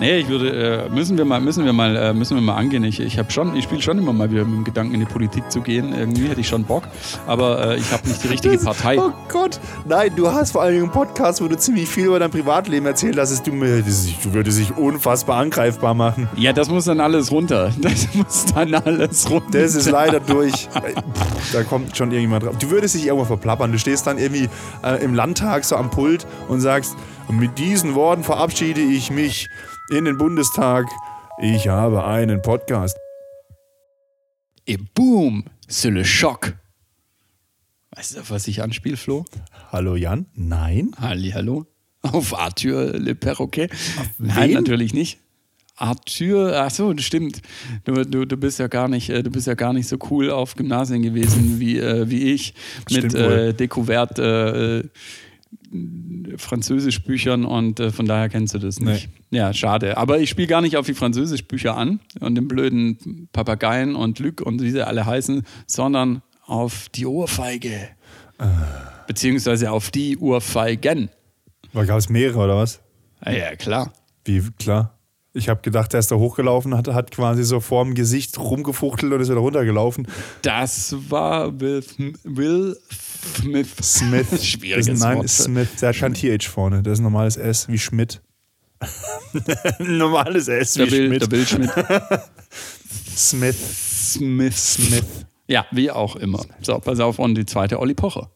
Nee, ich würde, äh, müssen wir mal, müssen wir mal, äh, müssen wir mal angehen. Ich, ich habe schon, ich spiele schon immer mal wieder mit dem Gedanken, in die Politik zu gehen. Irgendwie hätte ich schon Bock, aber äh, ich habe nicht die richtige Das- Partei. Oh Gott. Nein, du hast vor allen Dingen einen Podcast, wo du ziemlich viel über dein Privatleben erzählt hast. Du, du würdest dich unfassbar angreifbar machen. Ja, das muss dann alles runter. Das muss dann alles runter. Das ist leider durch. Da kommt schon irgendjemand drauf. Du würdest dich irgendwo verplappern. Du stehst dann irgendwie äh, im Landtag so am Pult und sagst, mit diesen Worten verabschiede ich mich in den Bundestag. Ich habe einen Podcast. Et boom, c'est le choc. Weißt du, auf was ich anspiele, Flo? Hallo Jan? Nein? Halli, hallo. Auf Arthur Le Perroquet? Nein, wen? natürlich nicht. Arthur, ach so, das stimmt. Du, du, du bist ja gar nicht, äh, du bist ja gar nicht so cool auf Gymnasien gewesen wie, äh, wie ich mit äh, Dekuvert äh, äh, Französischbüchern und äh, von daher kennst du das nicht. Ja, schade. Aber ich spiele gar nicht auf die Französischbücher an und den blöden Papageien und Lück und wie sie alle heißen, sondern auf die Ohrfeige. Beziehungsweise auf die Ohrfeigen. Gab es mehrere oder was? Ja, ja, klar. Wie, klar. Ich habe gedacht, der ist da hochgelaufen, hat, hat quasi so vorm Gesicht rumgefuchtelt und ist wieder runtergelaufen. Das war Will, Will Smith. Smith. Schwieriges Das ist, nein, Wort. ist Smith. Der hat kein TH vorne. Das ist ein normales S wie Schmidt. ein normales S wie Der Bill, Schmidt. der Bill Schmidt. Smith. Smith. Smith. Ja, wie auch immer. So, pass auf, und die zweite Olli Pocher.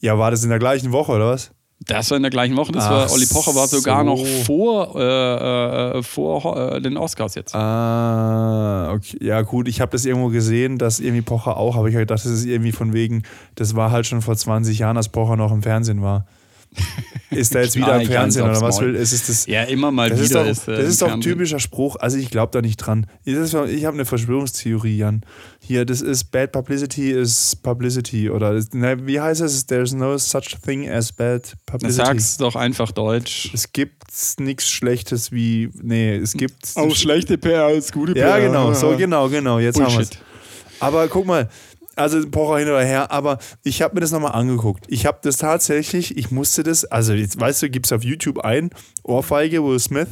Ja, war das in der gleichen Woche oder was? Das war in der gleichen Woche. Das Ach war Olli Pocher war sogar so. noch vor, äh, äh, vor äh, den Oscars jetzt. Ah, okay. Ja, gut, ich habe das irgendwo gesehen, dass irgendwie Pocher auch, aber ich hab gedacht, das ist irgendwie von wegen, das war halt schon vor 20 Jahren, als Pocher noch im Fernsehen war. Ist er jetzt wieder im Fernsehen oder was will? Ist es das? Ja, immer mal Das ist wieder doch, ist. äh, das ist doch ein typischer Spruch. Also ich glaube da nicht dran. Ich habe eine Verschwörungstheorie, Jan. Hier, das ist Bad Publicity is Publicity. Oder na, wie heißt es? There's no such thing as bad publicity. Sag's doch einfach Deutsch. Es gibt nichts Schlechtes wie. Nee, es gibt. schlechte PR als gute ja, genau, so genau, genau. Jetzt haben wir Bullshit. Aber guck mal, also Pocher hin oder her, aber ich habe mir das nochmal angeguckt. Ich habe das tatsächlich, ich musste das, also jetzt weißt du, gibst auf YouTube ein, Ohrfeige, Will Smith,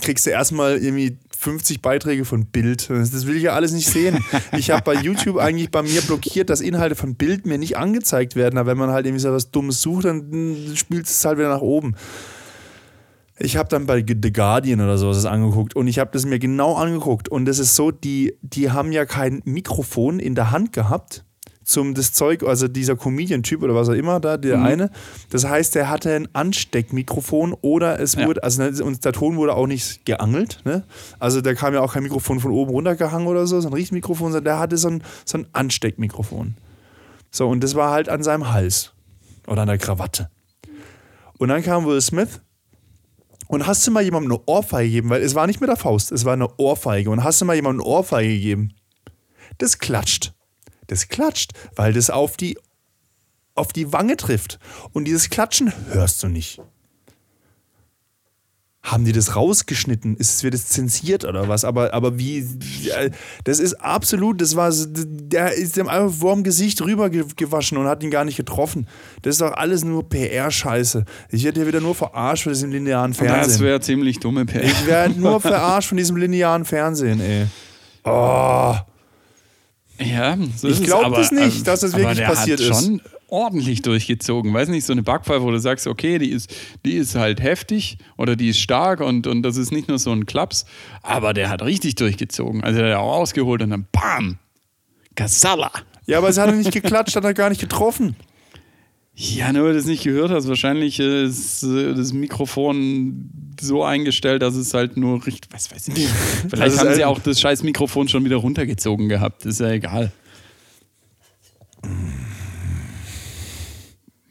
kriegst du erstmal irgendwie 50 Beiträge von Bild. Das will ich ja alles nicht sehen. Ich habe bei YouTube eigentlich bei mir blockiert, dass Inhalte von Bild mir nicht angezeigt werden. Aber wenn man halt irgendwie so was Dummes sucht, dann mm, spielt es halt wieder nach oben. Ich habe dann bei The Guardian oder sowas angeguckt und ich habe das mir genau angeguckt und das ist so, die, die haben ja kein Mikrofon in der Hand gehabt zum das Zeug, also dieser Comedian-Typ oder was auch immer da, der eine. Das heißt, der hatte ein Ansteckmikrofon oder es Ja. wurde, also ne, und der Ton wurde auch nicht geangelt, ne? Also da kam ja auch kein Mikrofon von oben runtergehangen oder so, so ein Richtmikrofon, sondern der hatte so ein, so ein Ansteckmikrofon. So, und das war halt an seinem Hals oder an der Krawatte. Und dann kam Will Smith und hast du mal jemandem eine Ohrfeige gegeben? Weil es war nicht mit der Faust, es war eine Ohrfeige. Und hast du mal jemandem eine Ohrfeige gegeben? Das klatscht. Das klatscht, weil das auf die, auf die Wange trifft. Und dieses Klatschen hörst du nicht. Haben die das rausgeschnitten? Ist es wird es zensiert oder was? Aber, aber wie. äh, Das ist absolut, das war. Der ist dem einfach vor dem Gesicht rüber ge- gewaschen und hat ihn gar nicht getroffen. Das ist doch alles nur PR-Scheiße. Ich werde hier wieder nur verarscht von diesem linearen Das Fernsehen. wäre ziemlich dumme PR. Ich werde nur verarscht von diesem linearen Fernsehen, ey. Oh. Ja, so Ich ist es, glaub aber, das nicht, ähm, dass das wirklich passiert ist. schon ordentlich durchgezogen. Weiß nicht, so eine Backpfeife, wo du sagst, okay, die ist, die ist halt heftig oder die ist stark und, und das ist nicht nur so ein Klaps, aber der hat richtig durchgezogen. Also der hat auch ausgeholt und dann BAM! Kasala! Ja, aber es hat er nicht geklatscht, hat er gar nicht getroffen. Ja, nur weil du es nicht gehört hast. Wahrscheinlich ist äh, das Mikrofon so eingestellt, dass es halt nur richtig, was weiß ich. Vielleicht Also haben sie auch das scheiß Mikrofon schon wieder runtergezogen gehabt. Ist ja egal.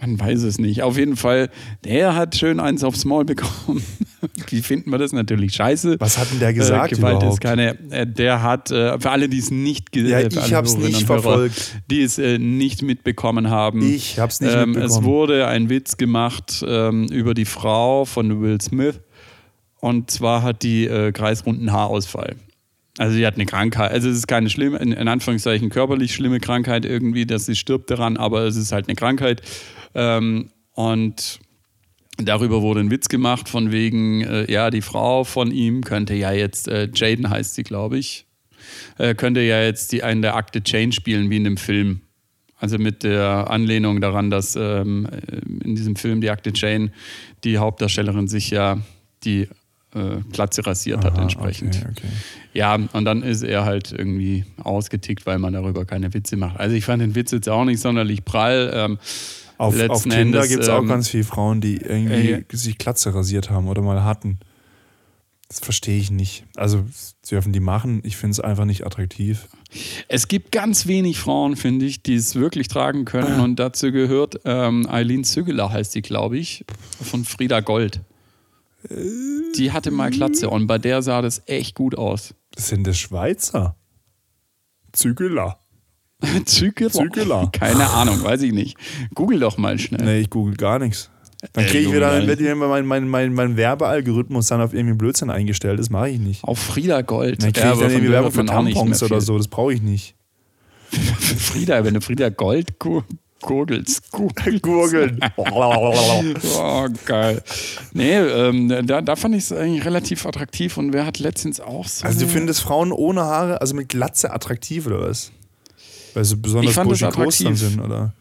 Man weiß es nicht. Auf jeden Fall, der hat schön eins aufs Maul bekommen. Wie finden wir das natürlich scheiße? Was hat denn der gesagt Äh, Gewalt überhaupt? ist keine. Äh, der hat, äh, für alle, die es nicht ge- Ja, äh, ich hab's Hörerinnen nicht Hörer, verfolgt. Die es äh, nicht mitbekommen haben. Ich hab's nicht ähm, Es mitbekommen. wurde ein Witz gemacht ähm, über die Frau von Will Smith. Und zwar hat die äh, kreisrunden Haarausfall. Also sie hat eine Krankheit. Also es ist keine schlimme, in Anführungszeichen körperlich schlimme Krankheit irgendwie, dass sie stirbt daran, aber es ist halt eine Krankheit. Ähm, und darüber wurde ein Witz gemacht, von wegen, äh, ja, die Frau von ihm könnte ja jetzt, äh, Jaden heißt sie, glaube ich, äh, könnte ja jetzt die einen der Akte Jane spielen, wie in dem Film. Also mit der Anlehnung daran, dass ähm, in diesem Film die Akte Jane die Hauptdarstellerin sich ja die äh, Glatze rasiert hat Aha, entsprechend. okay, okay. Ja, und dann ist er halt irgendwie ausgetickt, weil man darüber keine Witze macht. Also ich fand den Witz jetzt auch nicht sonderlich prall. Ähm, Auf, auf Tinder gibt es auch ähm, ganz viele Frauen, die irgendwie äh, sich Glatze rasiert haben oder mal hatten. Das verstehe ich nicht. Also das dürfen die machen. Ich finde es einfach nicht attraktiv. Es gibt ganz wenig Frauen, finde ich, die es wirklich tragen können. Und dazu gehört ähm, Eileen Zügeler, heißt die, glaube ich, von Frieda Gold. Die hatte mal Glatze und bei der sah das echt gut aus. Das sind das Schweizer. Zügeler. Zügeler? Zügeler. Keine Ahnung, weiß ich nicht. Google doch mal schnell. Nee, ich google gar nichts. Dann Äh, kriege ich wieder, gar wird mein, mein, mein, mein Werbealgorithmus dann auf irgendwie Blödsinn eingestellt. Das mache ich nicht. Auf Frieda Gold. Dann kriege ich dann von irgendwie Werbung für Tampons oder so. Das brauche ich nicht. Frieda, wenn du Frieda Gold gu- gurgelst. gu- Gurgeln. Oh, geil. Nee, ähm, da, da fand ich es eigentlich relativ attraktiv und wer hat letztens auch so. Also du findest Frauen ohne Haare, also mit Glatze attraktiv oder was? Weil sie besonders groß dann sind, oder?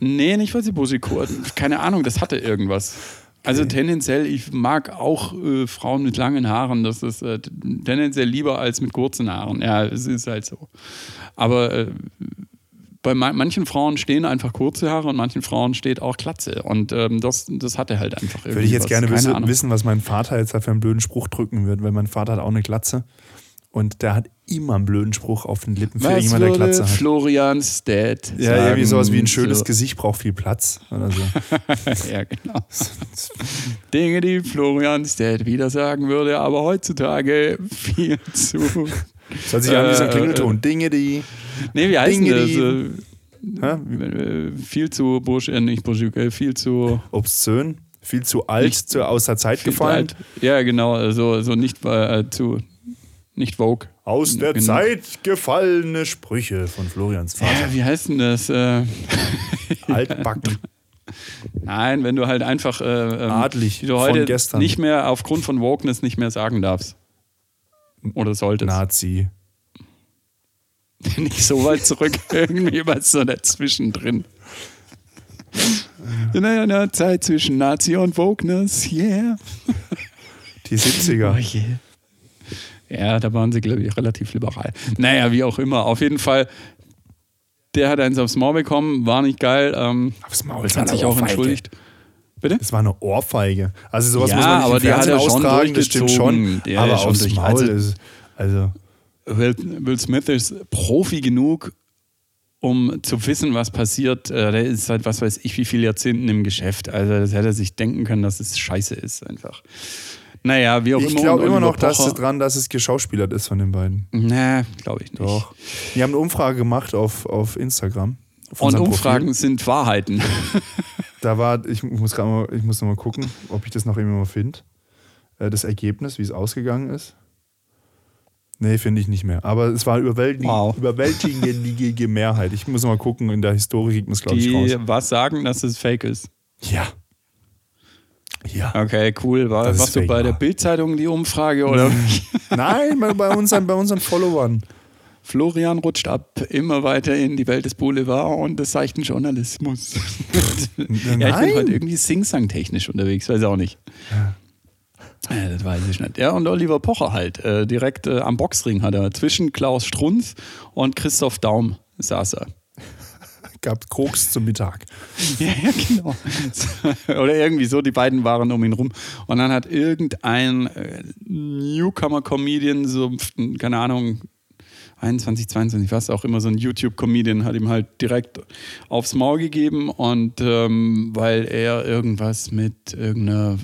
Nee, nicht weil sie Buschiko Keine Ahnung, das hatte irgendwas. Also tendenziell, ich mag auch äh, Frauen mit langen Haaren. Das ist äh, tendenziell lieber als mit kurzen Haaren. Ja, es ist halt so. Aber äh, bei ma manchen Frauen stehen einfach kurze Haare und manchen Frauen steht auch Glatze. Und ähm, das, das hatte halt einfach irgendwie Würde ich jetzt was. gerne wissen, wissen, was mein Vater jetzt da für einen blöden Spruch drücken wird, weil mein Vater hat auch eine Glatze. Und der hat immer einen blöden Spruch auf den Lippen für Was jemand, der Glatze hat. Florians Dad Ja, irgendwie sowas wie ein sagen schönes zu- Gesicht braucht viel Platz oder so. ja, genau. Dinge, die Florians Dad wieder sagen würde, aber heutzutage viel zu. Das hört sich an wie so ein Äh, Klingelton. Dinge, die. Nee, wie Dinge, das? die- Hä? Äh, viel zu Bursch, äh, nicht Bursch, äh, viel zu. Obszön, viel zu alt, Nicht- zu, aus der Zeit gefallen. alt. Ja, genau, also so nicht äh, zu. Nicht Vogue. Aus der Genau. Zeit gefallene Sprüche von Florians Vater. Ja, wie heißt denn das? Äh, Altbacken. nein, wenn du halt einfach äh, ähm, Adlig die du von heute gestern. nicht mehr aufgrund von Wokeness nicht mehr sagen darfst. Oder solltest. Nazi. nicht so weit zurück, irgendwie was so dazwischen drin. In einer Zeit zwischen Nazi und Wokeness, yeah. Die 70er. Oh je. Ja, da waren sie, glaube ich, relativ liberal. Naja, wie auch immer. Auf jeden Fall, der hat eins aufs Maul bekommen, war nicht geil. Ähm, Aufs Maul, das hat sich auch Ohrfeige. entschuldigt. Bitte? Das war eine Ohrfeige. Also sowas Ja, muss man nicht aber die hat er schon austragen, das stimmt durchgezogen. schon. Hat aber er schon aufs Maul also- ist... Also, Will, Will Smith ist Profi genug, um zu wissen, was passiert. Äh, Der ist seit was weiß ich wie viele Jahrzehnten im Geschäft. Also das hätte er sich denken können, dass es scheiße ist einfach. Naja, wie auch ich immer. glaube und immer noch, dass es dran, dass es geschauspielert ist von den beiden. Nee, glaube ich nicht. Doch. Wir haben eine Umfrage gemacht auf, auf Instagram. Auf Und Umfragen Profil. sind Wahrheiten. Da war, ich muss gerade mal, ich muss noch mal gucken, ob ich das noch irgendwann mal finde. Äh, Das Ergebnis, wie es ausgegangen ist. Nee, finde ich nicht mehr. Aber es war überwältigende, Wow. überwältigende Mehrheit. Ich muss noch mal gucken, in der Historie man es, glaube ich, Die raus. was sagen, dass es fake ist. Ja. Ja. Okay, cool. War, warst du bei der ja. Bildzeitung die Umfrage oder? Nein, bei, unseren, bei unseren Followern. Florian rutscht ab immer weiter in die Welt des Boulevard und des seichten Journalismus. ja, ich bin heute irgendwie Sing-Sang-technisch unterwegs, weiß auch nicht. Ja, das weiß ich nicht. Ja, und Oliver Pocher halt. Äh, direkt äh, am Boxring hat er. Zwischen Klaus Strunz und Christoph Daum saß er. Gab Koks zum Mittag. Ja, ja, genau. Oder irgendwie so, die beiden waren um ihn rum. Und dann hat irgendein äh, Newcomer-Comedian, so, keine Ahnung, 21, 22, was auch immer, so ein YouTube-Comedian hat ihm halt direkt aufs Maul gegeben und ähm, weil er irgendwas mit irgendeiner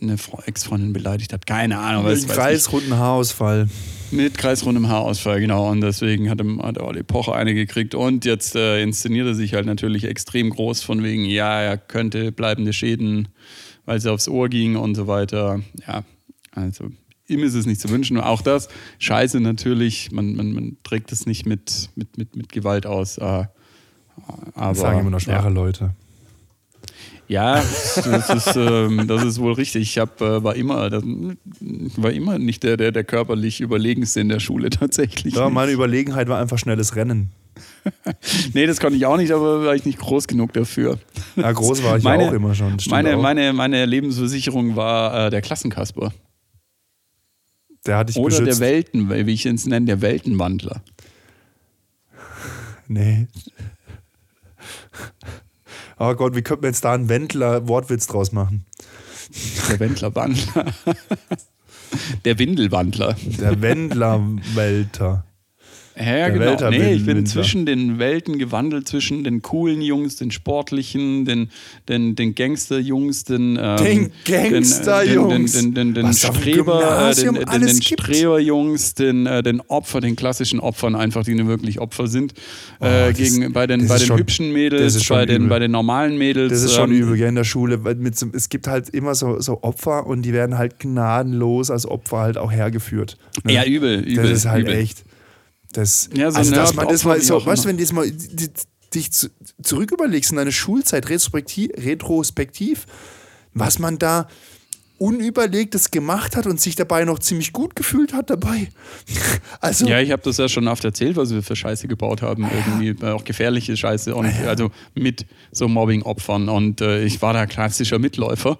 eine Ex-Freundin beleidigt hat. Keine Ahnung, ich. kreisrunden Haarausfall. Mit kreisrundem Haarausfall, genau. Und deswegen hat, ihm, hat Olli Pocher eine gekriegt. Und jetzt äh, inszeniert er sich halt natürlich extrem groß von wegen, ja, er könnte bleibende Schäden, weil es aufs Ohr ging und so weiter. Ja, also ihm ist es nicht zu wünschen. Auch das, scheiße natürlich, man, man, man trägt es nicht mit, mit, mit, mit Gewalt aus. Äh, aber, Das sagen immer noch schwache ja. Leute. Ja, das ist, ähm, das ist wohl richtig. Ich hab, äh, war, immer, das, war immer nicht der, der, der körperlich Überlegenste in der Schule tatsächlich. Ja, meine Überlegenheit war einfach schnelles Rennen. nee, das konnte ich auch nicht, aber war ich nicht groß genug dafür. Ja, groß war ich meine, auch immer schon. Meine, meine, meine Lebensversicherung war äh, der Klassenkasper. Der hatte ich Oder beschützt. der Welten, wie ich es nenne, der Weltenwandler. Nee. Oh Gott, wie könnte man jetzt da einen Wendler-Wortwitz draus machen? Der Wendlerwandler. Der Windelwandler. Der Wendler-Welter. Ja, genau. Nee, ich bin zwischen den Welten gewandelt, zwischen den coolen Jungs, den sportlichen, den, den, den Gangster-Jungs, den, ähm, den Gangster-Jungs, den, den, den, den, Streber, äh, den, den, den Streber-Jungs, den, äh, den Opfer, den klassischen Opfern einfach, die nur wirklich Opfer sind. Oh, äh, gegen, das, bei den, bei den schon, hübschen Mädels, bei den, bei den normalen Mädels. Das ist schon ähm, übel, ja, in der Schule. Weil mit, es gibt halt immer so, so Opfer und die werden halt gnadenlos als Opfer halt auch hergeführt. Ne? Ja, übel, übel. Das ist halt übel. echt. Das, ja, so also, dass man das mal so, weißt du, wenn du jetzt mal dich zurück überlegst in deine Schulzeit, retrospektiv, retrospektiv, was man da Unüberlegtes gemacht hat und sich dabei noch ziemlich gut gefühlt hat dabei. also, ja, ich habe das ja schon oft erzählt, was wir für Scheiße gebaut haben. Irgendwie auch gefährliche Scheiße und ja. also mit so Mobbing-Opfern. Und äh, ich war da klassischer Mitläufer.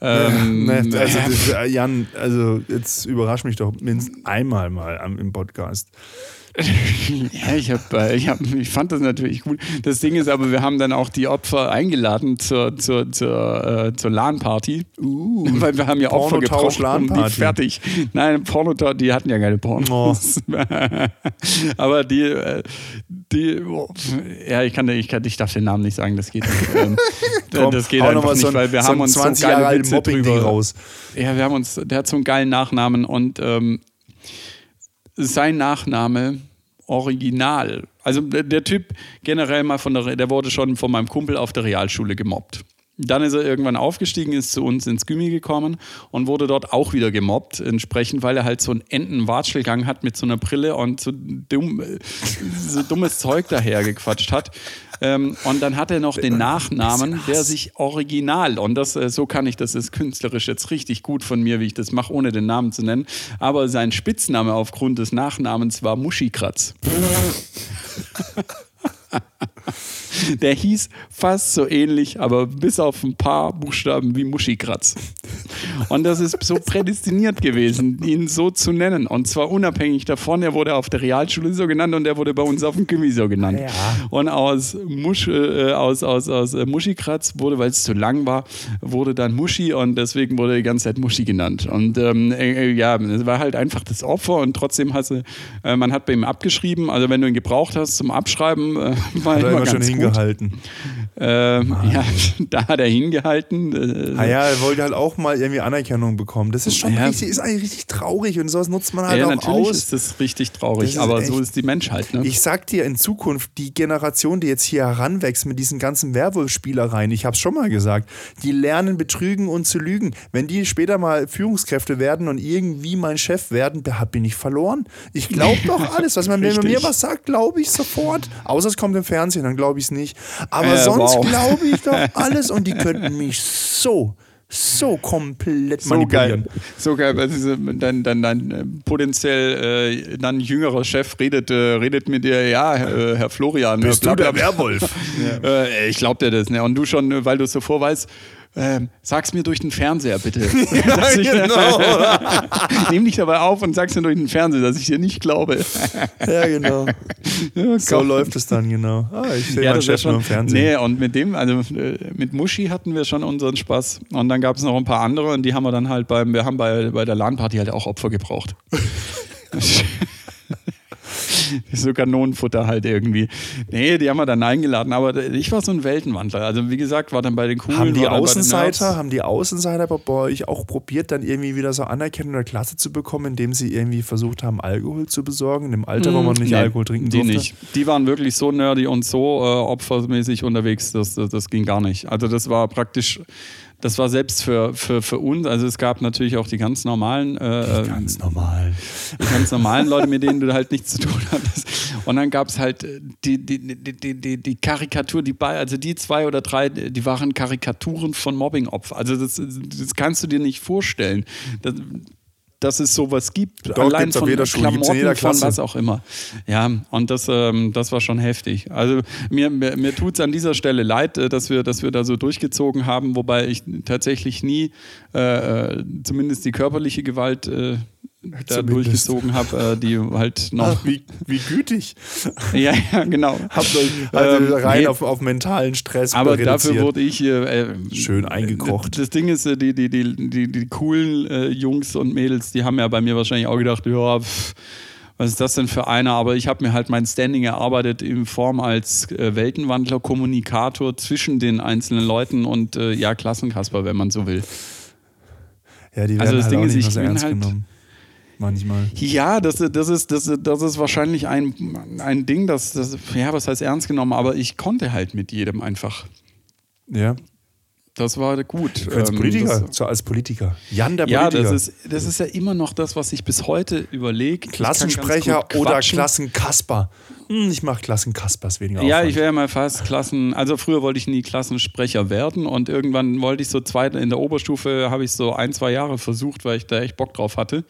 Ähm, ja, ne, also das, äh, Jan, also jetzt überrasch mich doch mindestens einmal mal im Podcast. ja, ich, hab, äh, ich, hab, ich fand das natürlich gut. Das Ding ist aber, wir haben dann auch die Opfer eingeladen zur, zur, zur, äh, zur LAN-Party. Uh, weil wir haben ja Opfer gebraucht und die fertig. Nein, Porno, die hatten ja keine Pornos. Oh. aber die, äh, die, ja, ich kann, ich kann, ich darf den Namen nicht sagen, das geht nicht. Ähm, Komm, das geht einfach nicht, so ein, weil wir so haben uns 20 so geile Jahre Witze drüber. Raus. Ja, wir haben uns, der hat so einen geilen Nachnamen und ähm, sein Nachname original. Also der, Typ generell mal von der, der wurde schon von meinem Kumpel auf der Realschule gemobbt. Dann ist er irgendwann aufgestiegen, ist zu uns ins Gimmi gekommen und wurde dort auch wieder gemobbt, entsprechend, weil er halt so einen Entenwatschelgang hat mit so einer Brille und so, dumm, so dummes Zeug dahergequatscht hat. Ähm, und dann hat er noch den Nachnamen, der sich original, und das, äh, so kann ich, das ist künstlerisch jetzt richtig gut von mir, wie ich das mache, ohne den Namen zu nennen, aber sein Spitzname aufgrund des Nachnamens war Muschikratz. Der hieß fast so ähnlich, aber bis auf ein paar Buchstaben wie Muschikratz. Und das ist so prädestiniert gewesen, ihn so zu nennen. Und zwar unabhängig davon, er wurde auf der Realschule so genannt und er wurde bei uns auf dem Gymi so genannt. Ja. Und aus, Musch, äh, aus, aus, aus äh, Muschikratz wurde, weil es zu lang war, wurde dann Muschi und deswegen wurde die ganze Zeit Muschi genannt. Und ähm, äh, ja, es war halt einfach das Opfer und trotzdem hast du, äh, man hat bei ihm abgeschrieben, also wenn du ihn gebraucht hast zum Abschreiben, äh, war immer, immer ganz schon gut hingehalten. Ähm, ja, da hat er hingehalten. Äh, ah er wollte halt auch mal irgendwie Anerkennung bekommen. Das ist schon ja. richtig, ist eigentlich richtig traurig und sowas nutzt man halt ja, auch natürlich aus. ist das richtig traurig, das aber echt, so ist die Menschheit. Ne? Ich sag dir, in Zukunft, die Generation, die jetzt hier heranwächst mit diesen ganzen Werwolf-Spielereien, ich hab's schon mal gesagt, die lernen betrügen und zu lügen. Wenn die später mal Führungskräfte werden und irgendwie mein Chef werden, da bin ich verloren. Ich glaube doch alles, was man, wenn man mir was sagt, glaube ich sofort. Außer es kommt im Fernsehen, dann glaube ich es nicht. Aber äh, sonst wow. glaube ich doch alles und die könnten mich so so komplett so manipulieren. Geil. So geil. Also dein, dein, dein äh, potenziell äh, dann jüngerer Chef redet, äh, redet mit dir, ja, äh, Herr Florian. Bist bla. du der Werwolf? ja. Äh, ich glaube dir das. Ne? Und du schon, weil du es so vorweißt, ähm, sag's mir durch den Fernseher bitte. ja, ich, genau. Nimm dich dabei auf und sag's mir durch den Fernseher, dass ich dir nicht glaube. ja, genau. So läuft es dann, genau. Ah, ich sehe ja, meinen Chef schon, nur im Fernsehen. Nee, und mit dem, also äh, mit Muschi hatten wir schon unseren Spaß. Und dann gab es noch ein paar andere und die haben wir dann halt beim, wir haben bei, bei der LAN-Party halt auch Opfer gebraucht. so Kanonenfutter halt irgendwie. Nee, die haben wir dann eingeladen, aber ich war so ein Weltenwandler. Also wie gesagt, war dann bei den coolen. Haben die Außenseiter, haben die Außenseiter bei euch auch probiert, dann irgendwie wieder so Anerkennung der Klasse zu bekommen, indem sie irgendwie versucht haben, Alkohol zu besorgen, in dem Alter, wo man nicht nee, Alkohol trinken die durfte? nicht. Die waren wirklich so nerdy und so äh, opfermäßig unterwegs, das, das, das ging gar nicht. Also das war praktisch das war selbst für, für, für uns, also es gab natürlich auch die ganz normalen, äh, die ganz normalen, die ganz normalen Leute, mit denen du halt nichts zu tun hattest. Und dann gab es halt die, die, die, die, die Karikatur, die bei, also die zwei oder drei, die waren Karikaturen von Mobbing-Opfern. Also das, das kannst du dir nicht vorstellen. Das, dass es sowas gibt. Doch, Allein von jeder Klamotten, jeder von was auch immer. Ja, und das, ähm, das war schon heftig. Also mir, mir, mir tut es an dieser Stelle leid, äh, dass wir, dass wir da so durchgezogen haben, wobei ich tatsächlich nie äh, äh zumindest die körperliche Gewalt äh, da durchgezogen habe, äh, die halt noch. Ach, wie, wie gütig. ja, ja, genau. Habt euch also ähm, rein nee, auf, auf mentalen Stress Aber reduziert. dafür wurde ich äh, schön eingekocht. Das Ding ist, äh, die, die, die, die, die coolen äh, Jungs und Mädels, die haben ja bei mir wahrscheinlich auch gedacht, ja, pff, was ist das denn für einer? Aber ich habe mir halt mein Standing erarbeitet in Form als äh, Weltenwandler, Kommunikator zwischen den einzelnen Leuten und äh, ja, Klassenkasper, wenn man so will. Ja, die werden also das halt Ding ist, ich bin halt, genommen manchmal. Ja, das, das, ist, das, das ist wahrscheinlich ein, ein Ding, das, das, ja, was heißt ernst genommen, aber ich konnte halt mit jedem einfach. Ja. Das war gut. Als ähm, Politiker, das, als Politiker. Jan der Politiker. Ja, das ist, das ist ja immer noch das, was ich bis heute überlege. Klassensprecher oder Klassenkasper. Hm, ich mache Klassenkaspers weniger. Ja, Aufwand. ich wäre mal fast Klassen. Also früher wollte ich nie Klassensprecher werden und irgendwann wollte ich so zweit in der Oberstufe habe ich so ein zwei Jahre versucht, weil ich da echt Bock drauf hatte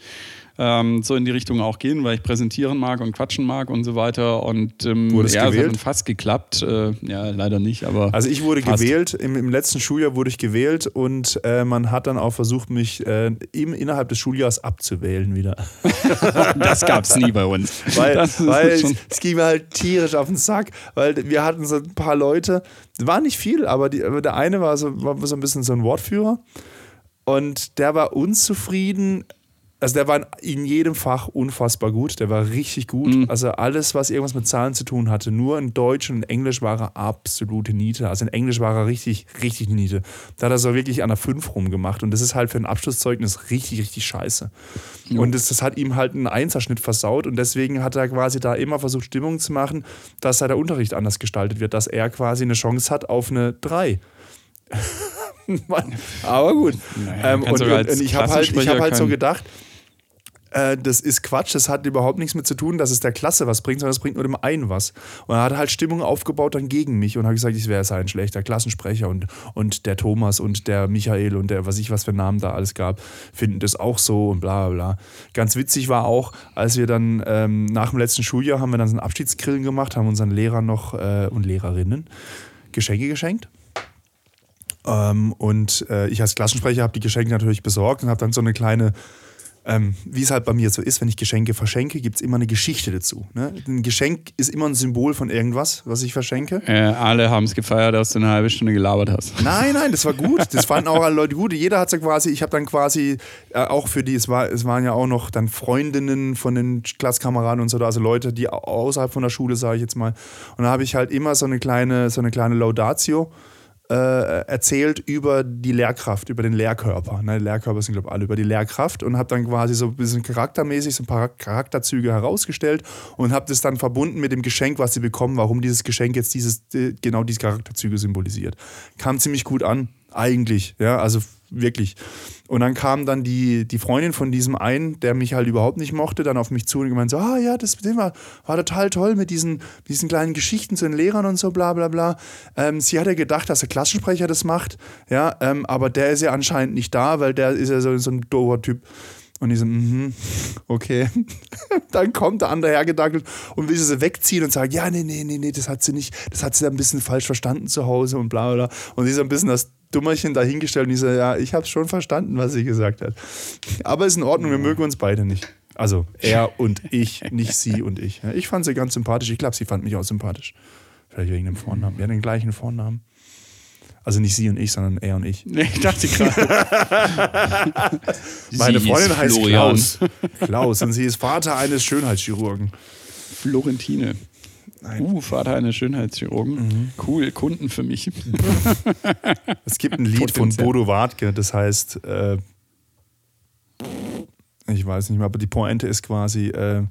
ähm, so in die Richtung auch gehen, weil ich präsentieren mag und quatschen mag und so weiter. Und ähm, wurde es ja, gewählt? es hat fast geklappt. Äh, ja, leider nicht, aber. Also ich wurde fast. gewählt, im, im, letzten Schuljahr wurde ich gewählt und äh, man hat dann auch versucht, mich äh, im, innerhalb des Schuljahres abzuwählen wieder. das gab es nie bei uns. Weil, weil es, es ging mir halt tierisch auf den Sack, weil wir hatten so ein paar Leute, war nicht viel, aber, die, aber der eine war so, war so ein bisschen so ein Wortführer. Und der war unzufrieden also der war in jedem Fach unfassbar gut. Der war richtig gut. Mhm. Also alles, was irgendwas mit Zahlen zu tun hatte. Nur in Deutsch und in Englisch war er absolute Niete. Also in Englisch war er richtig, richtig Niete. Da hat er so wirklich an der 5 rumgemacht. Und das ist halt für ein Abschlusszeugnis richtig, richtig scheiße. Mhm. Und das, das hat ihm halt einen Einserschnitt versaut. Und deswegen hat er quasi da immer versucht, Stimmung zu machen, dass da der Unterricht anders gestaltet wird. Dass er quasi eine Chance hat auf eine 3. Aber gut. Naja, ähm, und, und, und, ich habe halt, hab halt so gedacht, äh, das ist Quatsch, das hat überhaupt nichts mit zu tun, dass es der Klasse was bringt, sondern es bringt nur dem einen was. Und er hat halt Stimmung aufgebaut dann gegen mich und hat gesagt, ich wäre ein schlechter Klassensprecher und, und der Thomas und der Michael und der, was ich was für Namen da alles gab, finden das auch so und bla bla bla. Ganz witzig war auch, als wir dann ähm, nach dem letzten Schuljahr haben wir dann so einen Abschiedsgrillen gemacht, haben unseren Lehrern noch äh, und Lehrerinnen Geschenke geschenkt. Ähm, und äh, ich als Klassensprecher habe die Geschenke natürlich besorgt und habe dann so eine kleine ähm, wie es halt bei mir so ist, wenn ich Geschenke verschenke, gibt es immer eine Geschichte dazu. Ne? Ein Geschenk ist immer ein Symbol von irgendwas, was ich verschenke. Äh, alle haben es gefeiert, dass du eine halbe Stunde gelabert hast. Nein, nein, das war gut. Das fanden auch alle Leute gut. Jeder hat so quasi, ich habe dann quasi äh, auch für die, es, war, es waren ja auch noch dann Freundinnen von den Klasskameraden und so, also Leute, die außerhalb von der Schule, sage ich jetzt mal. Und da habe ich halt immer so eine kleine, so eine kleine Laudatio äh, erzählt über die Lehrkraft, über den Lehrkörper. Ne, Lehrkörper sind, glaube ich, alle über die Lehrkraft und habe dann quasi so ein bisschen charaktermäßig so ein paar Charakterzüge herausgestellt und habe das dann verbunden mit dem Geschenk, was sie bekommen, warum dieses Geschenk jetzt dieses, äh, genau diese Charakterzüge symbolisiert. Kam ziemlich gut an, eigentlich. Ja, also wirklich. Und dann kam dann die, die Freundin von diesem einen, der mich halt überhaupt nicht mochte, dann auf mich zu und gemeint so, ah ja, das war, war total toll mit diesen, diesen kleinen Geschichten zu den Lehrern und so, bla bla bla. Ähm, sie hat ja gedacht, dass der Klassensprecher das macht, ja, ähm, aber der ist ja anscheinend nicht da, weil der ist ja so, so ein doofer Typ. Und ich so, mhm, okay. dann kommt der andere hergedackelt und will sie wegziehen und sagt, ja, nee, nee, nee, nee, das hat sie nicht, das hat sie ein bisschen falsch verstanden zu Hause und bla bla. Und sie so ein bisschen das Dummerchen dahingestellt und ich so, ja, ich habe schon verstanden, was sie gesagt hat. Aber ist in Ordnung, wir mögen uns beide nicht. Also er und ich, nicht sie und ich. Ich fand sie ganz sympathisch. Ich glaube, sie fand mich auch sympathisch. Vielleicht wegen dem Vornamen. Wir haben den gleichen Vornamen. Also nicht sie und ich, sondern er und ich. Nee, ich dachte gerade. Meine Freundin heißt Klaus. Klaus und sie ist Vater eines Schönheitschirurgen. Florentine. Nein. Uh, Vater eines Schönheitschirurgen. Mhm. Cool, Kunden für mich. es gibt ein Lied von Bodo Wartke, das heißt, äh, ich weiß nicht mehr, aber die Pointe ist quasi, äh,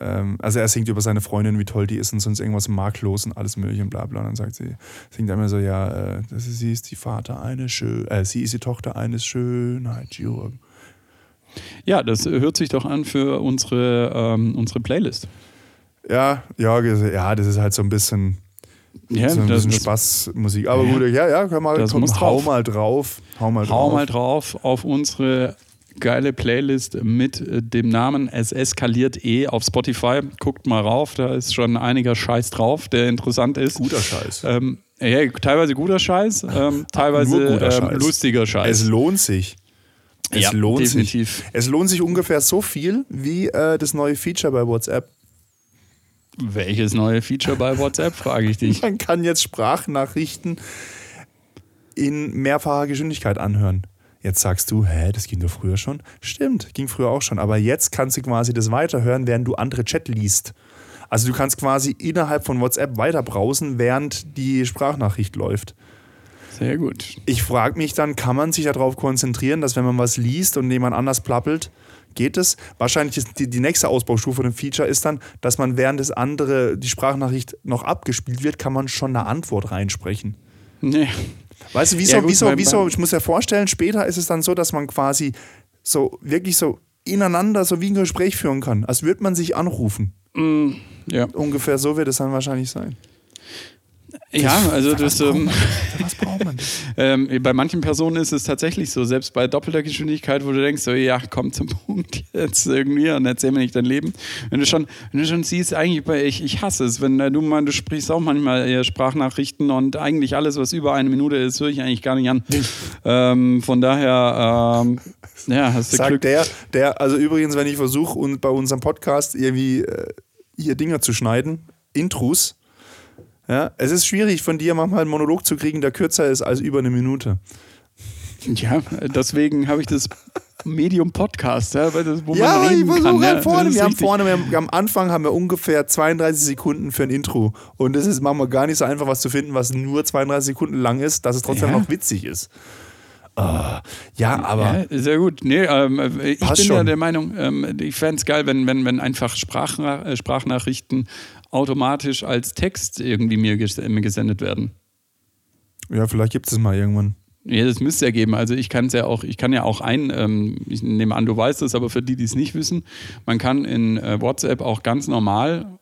ähm, also er singt über seine Freundin, wie toll die ist und sonst irgendwas marklos und alles mögliche und bla bla. Und dann sagt sie, singt er immer so, ja, äh, das ist, sie ist die Vater eines schön, äh, sie ist die Tochter eines Schönheitschirurgen. Ja, das hört sich doch an für unsere, ähm, unsere Playlist. Ja, ja, ja, das ist halt so ein bisschen, Ja, so ein bisschen Spaßmusik. Aber Ja. gut, ja, ja, komm mal, komm, hau drauf. mal drauf. Hau mal hau drauf. mal drauf auf unsere geile Playlist mit äh, dem Namen Es eskaliert eh auf Spotify. Guckt mal rauf, da ist schon einiger Scheiß drauf, der interessant ist. Guter Scheiß. Ähm, ja, teilweise guter Scheiß, ähm, teilweise guter ähm, Scheiß. lustiger Es Scheiß. lohnt sich. Es Ja, lohnt definitiv. sich. Es lohnt sich ungefähr so viel wie äh, das neue Feature bei WhatsApp. Welches neue Feature bei WhatsApp, frage ich dich. Man kann jetzt Sprachnachrichten in mehrfacher Geschwindigkeit anhören. Jetzt sagst du, hä, das ging doch früher schon? Stimmt, ging früher auch schon. Aber jetzt kannst du quasi das weiterhören, während du andere Chat liest. Also du kannst quasi innerhalb von WhatsApp weiter browsen, während die Sprachnachricht läuft. Sehr gut. Ich frage mich dann, kann man sich darauf konzentrieren, dass wenn man was liest und jemand anders plappelt, geht es? Wahrscheinlich ist die, die nächste Ausbaustufe von dem Feature ist dann, dass man während das andere, die Sprachnachricht noch abgespielt wird, kann man schon eine Antwort reinsprechen. Nee. Weißt du, wie Ja, gut, wie so, beim- wie so, beim- ich muss ja vorstellen, später ist es dann so, dass man quasi so wirklich so ineinander so wie ein Gespräch führen kann. Als würde man sich anrufen. Ja, Ungefähr so wird es dann wahrscheinlich sein. Ja also das, ähm, Was braucht man? ähm, bei manchen Personen ist es tatsächlich so, selbst bei doppelter Geschwindigkeit, wo du denkst, so, ja, komm zum Punkt jetzt irgendwie und erzähl mir nicht dein Leben. Wenn du schon, wenn du schon siehst, eigentlich, ich, ich hasse es, wenn äh, du mal, du sprichst auch manchmal eher Sprachnachrichten und eigentlich alles, was über eine Minute ist, höre ich eigentlich gar nicht an. ähm, von daher, ähm, ja, hast du Sagt Glück. der, der, also übrigens, wenn ich versuche, und bei unserem Podcast irgendwie äh, hier Dinger zu schneiden, Intros, ja, es ist schwierig von dir manchmal einen Monolog zu kriegen, der kürzer ist als über eine Minute. Ja, deswegen habe ich das Medium Podcast, ja, weil das, wo ja, man ich reden kann. versuche ja, halt vorne. Wir haben vorne, wir haben, am Anfang haben wir ungefähr 32 Sekunden für ein Intro. Und das ist manchmal gar nicht so einfach, was zu finden, was nur 32 Sekunden lang ist, dass es trotzdem Ja. noch witzig ist. Ah, ja, aber Ja, sehr gut. Nee, ähm, ich bin ja schon. der Meinung, ähm, ich fände es geil, wenn, wenn, wenn einfach Sprachna äh, Sprachnachrichten automatisch als Text irgendwie mir, ges mir gesendet werden. ja, vielleicht gibt es mal irgendwann. Ja, das müsste ja geben. Also ich kann es ja auch, ich kann ja auch ein, ähm, ich nehme an, du weißt es, aber für die, die es nicht wissen, man kann in äh, WhatsApp auch ganz normal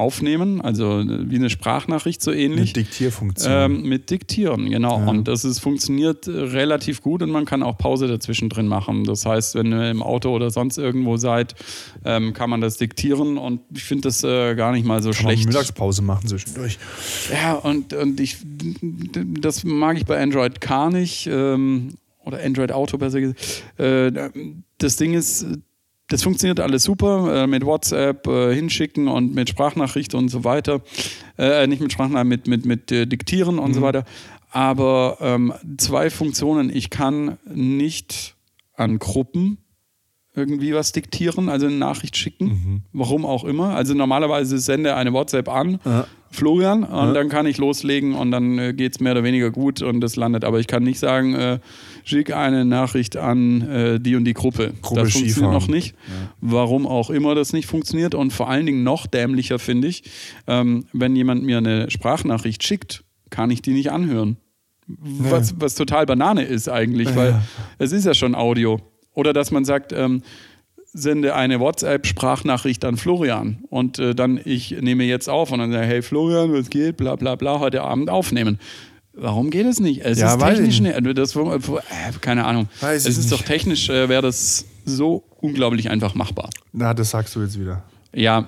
aufnehmen, also äh, wie eine Sprachnachricht so ähnlich. Diktierfunktion. Ähm, mit Diktieren, genau. Ja. Und das ist, funktioniert äh, relativ gut und man kann auch Pause dazwischen drin machen. Das heißt, wenn ihr im Auto oder sonst irgendwo seid, ähm, kann man das diktieren und ich finde das äh, gar nicht mal so Kann man schlecht. Mittagspause machen zwischendurch. Ja, und, und ich, das mag ich bei Android gar nicht. Ähm, oder Android Auto besser gesagt. Äh, das Ding ist, das funktioniert alles super äh, mit WhatsApp äh, hinschicken und mit Sprachnachricht und so weiter. Äh, nicht mit Sprachnachricht, mit, mit, mit äh, Diktieren und so weiter. Aber ähm, zwei Funktionen. Ich kann nicht an Gruppen irgendwie was diktieren, also eine Nachricht schicken, warum auch immer. Also normalerweise sende eine WhatsApp an, Ja. Florian, und dann kann ich loslegen und dann äh, geht es mehr oder weniger gut und das landet. Aber ich kann nicht sagen, äh, schick eine Nachricht an äh, die und die Gruppe. Gruppe das funktioniert noch nicht. Warum auch immer das nicht funktioniert. Und vor allen Dingen noch dämlicher finde ich, ähm, wenn jemand mir eine Sprachnachricht schickt, kann ich die nicht anhören. Was, was total Banane ist eigentlich, weil es ist ja schon Audio. Oder dass man sagt, ähm, sende eine WhatsApp-Sprachnachricht an Florian und äh, dann ich nehme jetzt auf und dann sage, hey Florian, was geht, bla bla bla, heute Abend aufnehmen. Warum geht es nicht? Es Ja, ist technisch ich nicht. Das, äh, keine Ahnung. Weiß es ist nicht. doch technisch, äh, wäre das so unglaublich einfach machbar. Na, das sagst du jetzt wieder. Ja,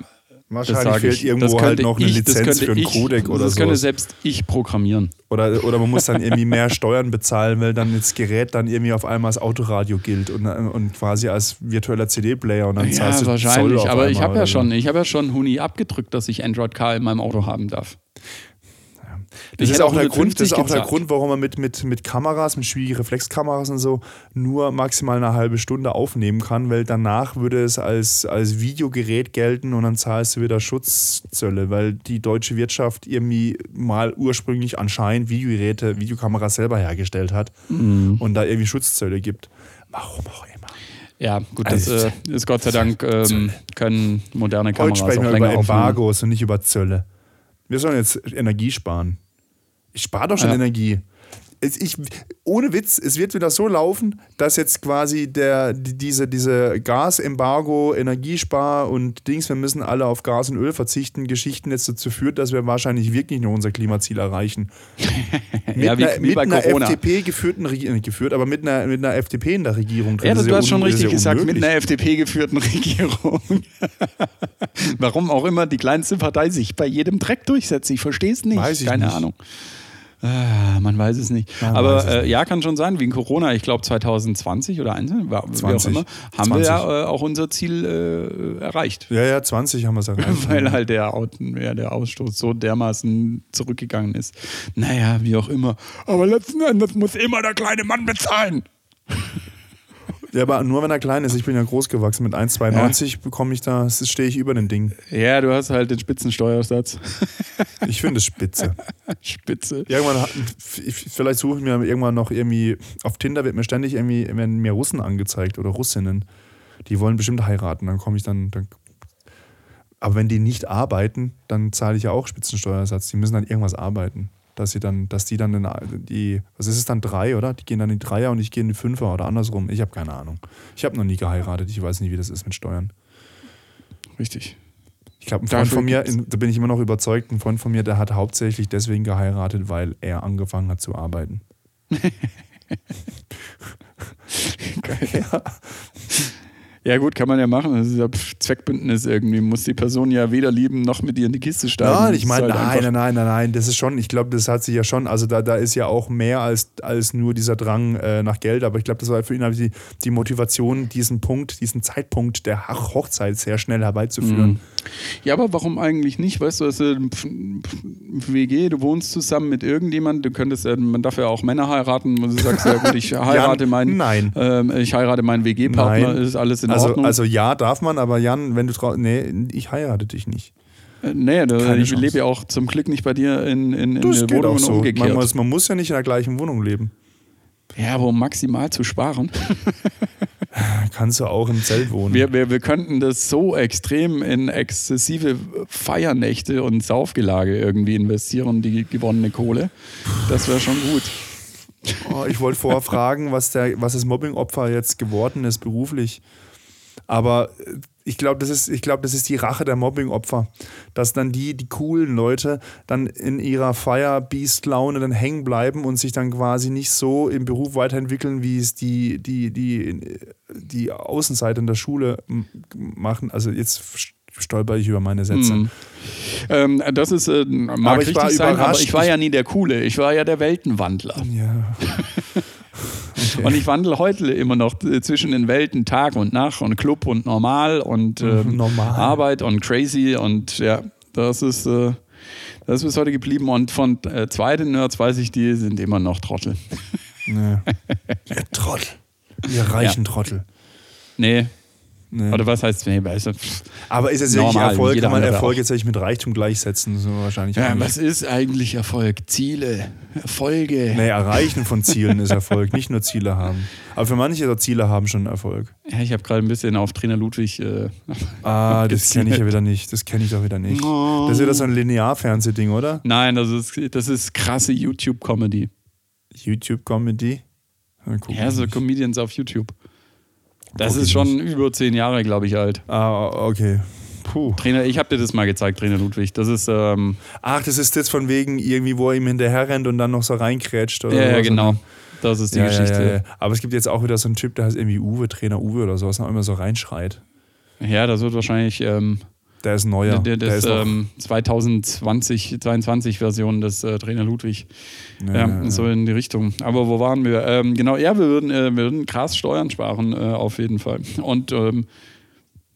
Wahrscheinlich fehlt ich. irgendwo halt noch eine ich, Lizenz für einen ich, Codec oder Das könnte sowas. selbst ich programmieren. Oder, oder man muss dann irgendwie mehr Steuern bezahlen, weil dann das Gerät dann irgendwie auf einmal als Autoradio gilt und, und quasi als virtueller CD-Player und dann Ja, zahlst du wahrscheinlich. Zoll auf Aber ich habe ja so. schon, ich habe ja schon Huni abgedrückt, dass ich Android Car in meinem Auto haben darf. Das ist auch, der Grund, das 150 ist auch der. Grund, warum man mit, mit, mit Kameras, mit Spiegelreflexkameras und so nur maximal eine halbe Stunde aufnehmen kann, weil danach würde es als, als Videogerät gelten und dann zahlst du wieder Schutzzölle, weil die deutsche Wirtschaft irgendwie mal ursprünglich anscheinend Videogeräte, Videokameras selber hergestellt hat Mhm. und da irgendwie Schutzzölle gibt. Warum auch immer. Ja, gut, das Also, äh, ist Gott sei Dank, ähm, können moderne Heute Kameras sprechen auch wir über länger aufnehmen. Embargos und nicht über Zölle. Wir sollen jetzt Energie sparen. Ich spare doch schon Ja. Energie. Ich, ohne Witz, es wird wieder so laufen, dass jetzt quasi der, die- diese, diese Gasembargo, Energiespar und Dings, wir müssen alle auf Gas und Öl verzichten, Geschichten jetzt dazu führt, dass wir wahrscheinlich wirklich noch unser Klimaziel erreichen. Mit Ja, wie- einer, wie mit einer. FDP geführten Regierung, nicht geführt, aber mit einer, mit einer FDP in der Regierung drin. Ja, Das du hast schon richtig gesagt, mit unmöglich. einer FDP-geführten Regierung. Warum auch immer die kleinste Partei sich bei jedem Dreck durchsetzt. Ich verstehe es nicht. Weiß ich Keine nicht. Ahnung. Ah, man weiß es nicht. Man Aber es äh, ja, kann schon sein, wegen Corona, ich glaube 2020 oder 21, war, wie auch 20. immer, haben wir 20. ja äh, auch unser Ziel äh, erreicht. Ja, ja, 20 haben wir es erreicht. Weil halt der, Out- ja, der Ausstoß so dermaßen zurückgegangen ist. Naja, wie auch immer. Aber letzten Endes muss immer der kleine Mann bezahlen. Ja, aber nur wenn er klein ist. Ich bin ja groß gewachsen. Mit 1,92 bekomme ich da, stehe ich über dem Ding. Ja, du hast halt den Spitzensteuersatz. Ich finde es spitze. Spitze. Irgendwann, vielleicht suche ich mir irgendwann noch irgendwie, auf Tinder wird mir ständig irgendwie, werden mir Russen angezeigt oder Russinnen. Die wollen bestimmt heiraten. Dann komme ich dann, dann. Aber wenn die nicht arbeiten, dann zahle ich ja auch Spitzensteuersatz. Die müssen dann irgendwas arbeiten. Dass sie dann, dass die dann in die, was ist es dann, drei, oder? Die gehen dann in die Dreier und ich gehe in die Fünfer oder andersrum. Ich habe keine Ahnung. Ich habe noch nie geheiratet. Ich weiß nicht, wie das ist mit Steuern. Richtig. Ich glaube, ein Freund Dafür von mir, in- da bin ich immer noch überzeugt, ein Freund von mir, der hat hauptsächlich deswegen geheiratet, weil er angefangen hat zu arbeiten. ja. Ja, gut, kann man ja machen. Das ist ja Zweckbündnis irgendwie. Muss die Person ja weder lieben noch mit ihr in die Kiste steigen. Nein, ich meine, halt nein, nein, nein, nein, nein, das ist schon, ich glaube, das hat sich ja schon, also da, da ist ja auch mehr als, als nur dieser Drang äh, nach Geld, aber ich glaube, das war für ihn halt die, die Motivation, diesen Punkt, diesen Zeitpunkt der Hoch- Hochzeit sehr schnell herbeizuführen. Mhm. Ja, aber warum eigentlich nicht? Weißt du, also, pf- pf- WG, du wohnst zusammen mit irgendjemandem, du könntest, äh, man darf ja auch Männer heiraten, und du sagst, ja gut, ich heirate meinen, nein. ähm, ich heirate meinen WG-Partner, ist alles in Also, Ordnung. also ja, darf man, aber Jan, wenn du trau nee, ich heirate dich nicht. Äh, nee, da, ich lebe ja auch zum Glück nicht bei dir in, in, in der Wohnung so. umgekehrt. Man muss, man muss ja nicht in der gleichen Wohnung leben. ja, aber um maximal zu sparen. Kannst du auch im Zelt wohnen. Wir, wir, wir könnten das so extrem in exzessive Feiernächte und Saufgelage irgendwie investieren, die gewonnene Kohle. Das wäre schon gut. Oh, ich wollte vorher fragen, was, der, was das Mobbing-Opfer jetzt geworden ist beruflich. Aber äh, ich glaube, das, ist- ich das ist die Rache der Mobbing-Opfer. Dass dann die, die coolen Leute, dann in ihrer Fire-Beast-Laune dann hängen bleiben und sich dann quasi nicht so im Beruf weiterentwickeln, wie es die, die, die, die Außenseiter in der Schule machen. Also jetzt stolper ich über meine Sätze. Hm. Ähm, das ist, äh, mag Aber ich richtig war sein, aber ich war ja nie der Coole. Ich war ja der Weltenwandler. Ja. Und ich wandle heute immer noch äh, zwischen den Welten Tag und Nacht und Club und Normal und ähm, Mhm, normal. Arbeit und Crazy und ja, das ist, äh, das ist bis heute geblieben. Und von äh, zweiten Nerds weiß ich, die sind immer noch Trottel. Nee. Ihr Trottel. Ihr reichen Trottel. Nee. Nee. Oder was heißt, nee, weißt du. Aber ist es wirklich Erfolg? Kann man Erfolg jetzt eigentlich mit Reichtum gleichsetzen? So wahrscheinlich. ja, was ist eigentlich Erfolg? Ziele, Erfolge. Nee, Erreichen von Zielen ist Erfolg, nicht nur Ziele haben. Aber für manche so Ziele haben schon Erfolg. Ja, ich habe gerade ein bisschen auf Trainer Ludwig. Äh, Ah, das kenne ich ja wieder nicht. Das kenne ich doch wieder nicht. Das ist wieder so ein Linearfernsehding, oder? nein, das ist, das ist krasse YouTube-Comedy. YouTube-Comedy. Ja, so Comedians auf YouTube. Das ist schon über zehn Jahre, glaube ich, alt. Ah, okay. Puh. Trainer, ich habe dir das mal gezeigt, Trainer Ludwig. Das ist, ähm, Ach, das ist das von wegen irgendwie, wo er ihm hinterher rennt und dann noch so reinkrätscht. Oder ja, ja, was. genau. Das ist die Ja, Geschichte. Ja, Ja, ja, ja. Aber es gibt jetzt auch wieder so einen Typ, der heißt irgendwie Uwe, Trainer Uwe oder sowas, noch immer so reinschreit. das wird wahrscheinlich ähm, Der ist neuer. der, der das ist ähm, 2020, 22 Version des äh, Trainer Ludwig. Ja, Ja, ja, ja. so in die Richtung. Aber wo waren wir? Ähm, genau, ja, wir würden, äh, wir würden krass Steuern sparen, äh, auf jeden Fall. Und ähm,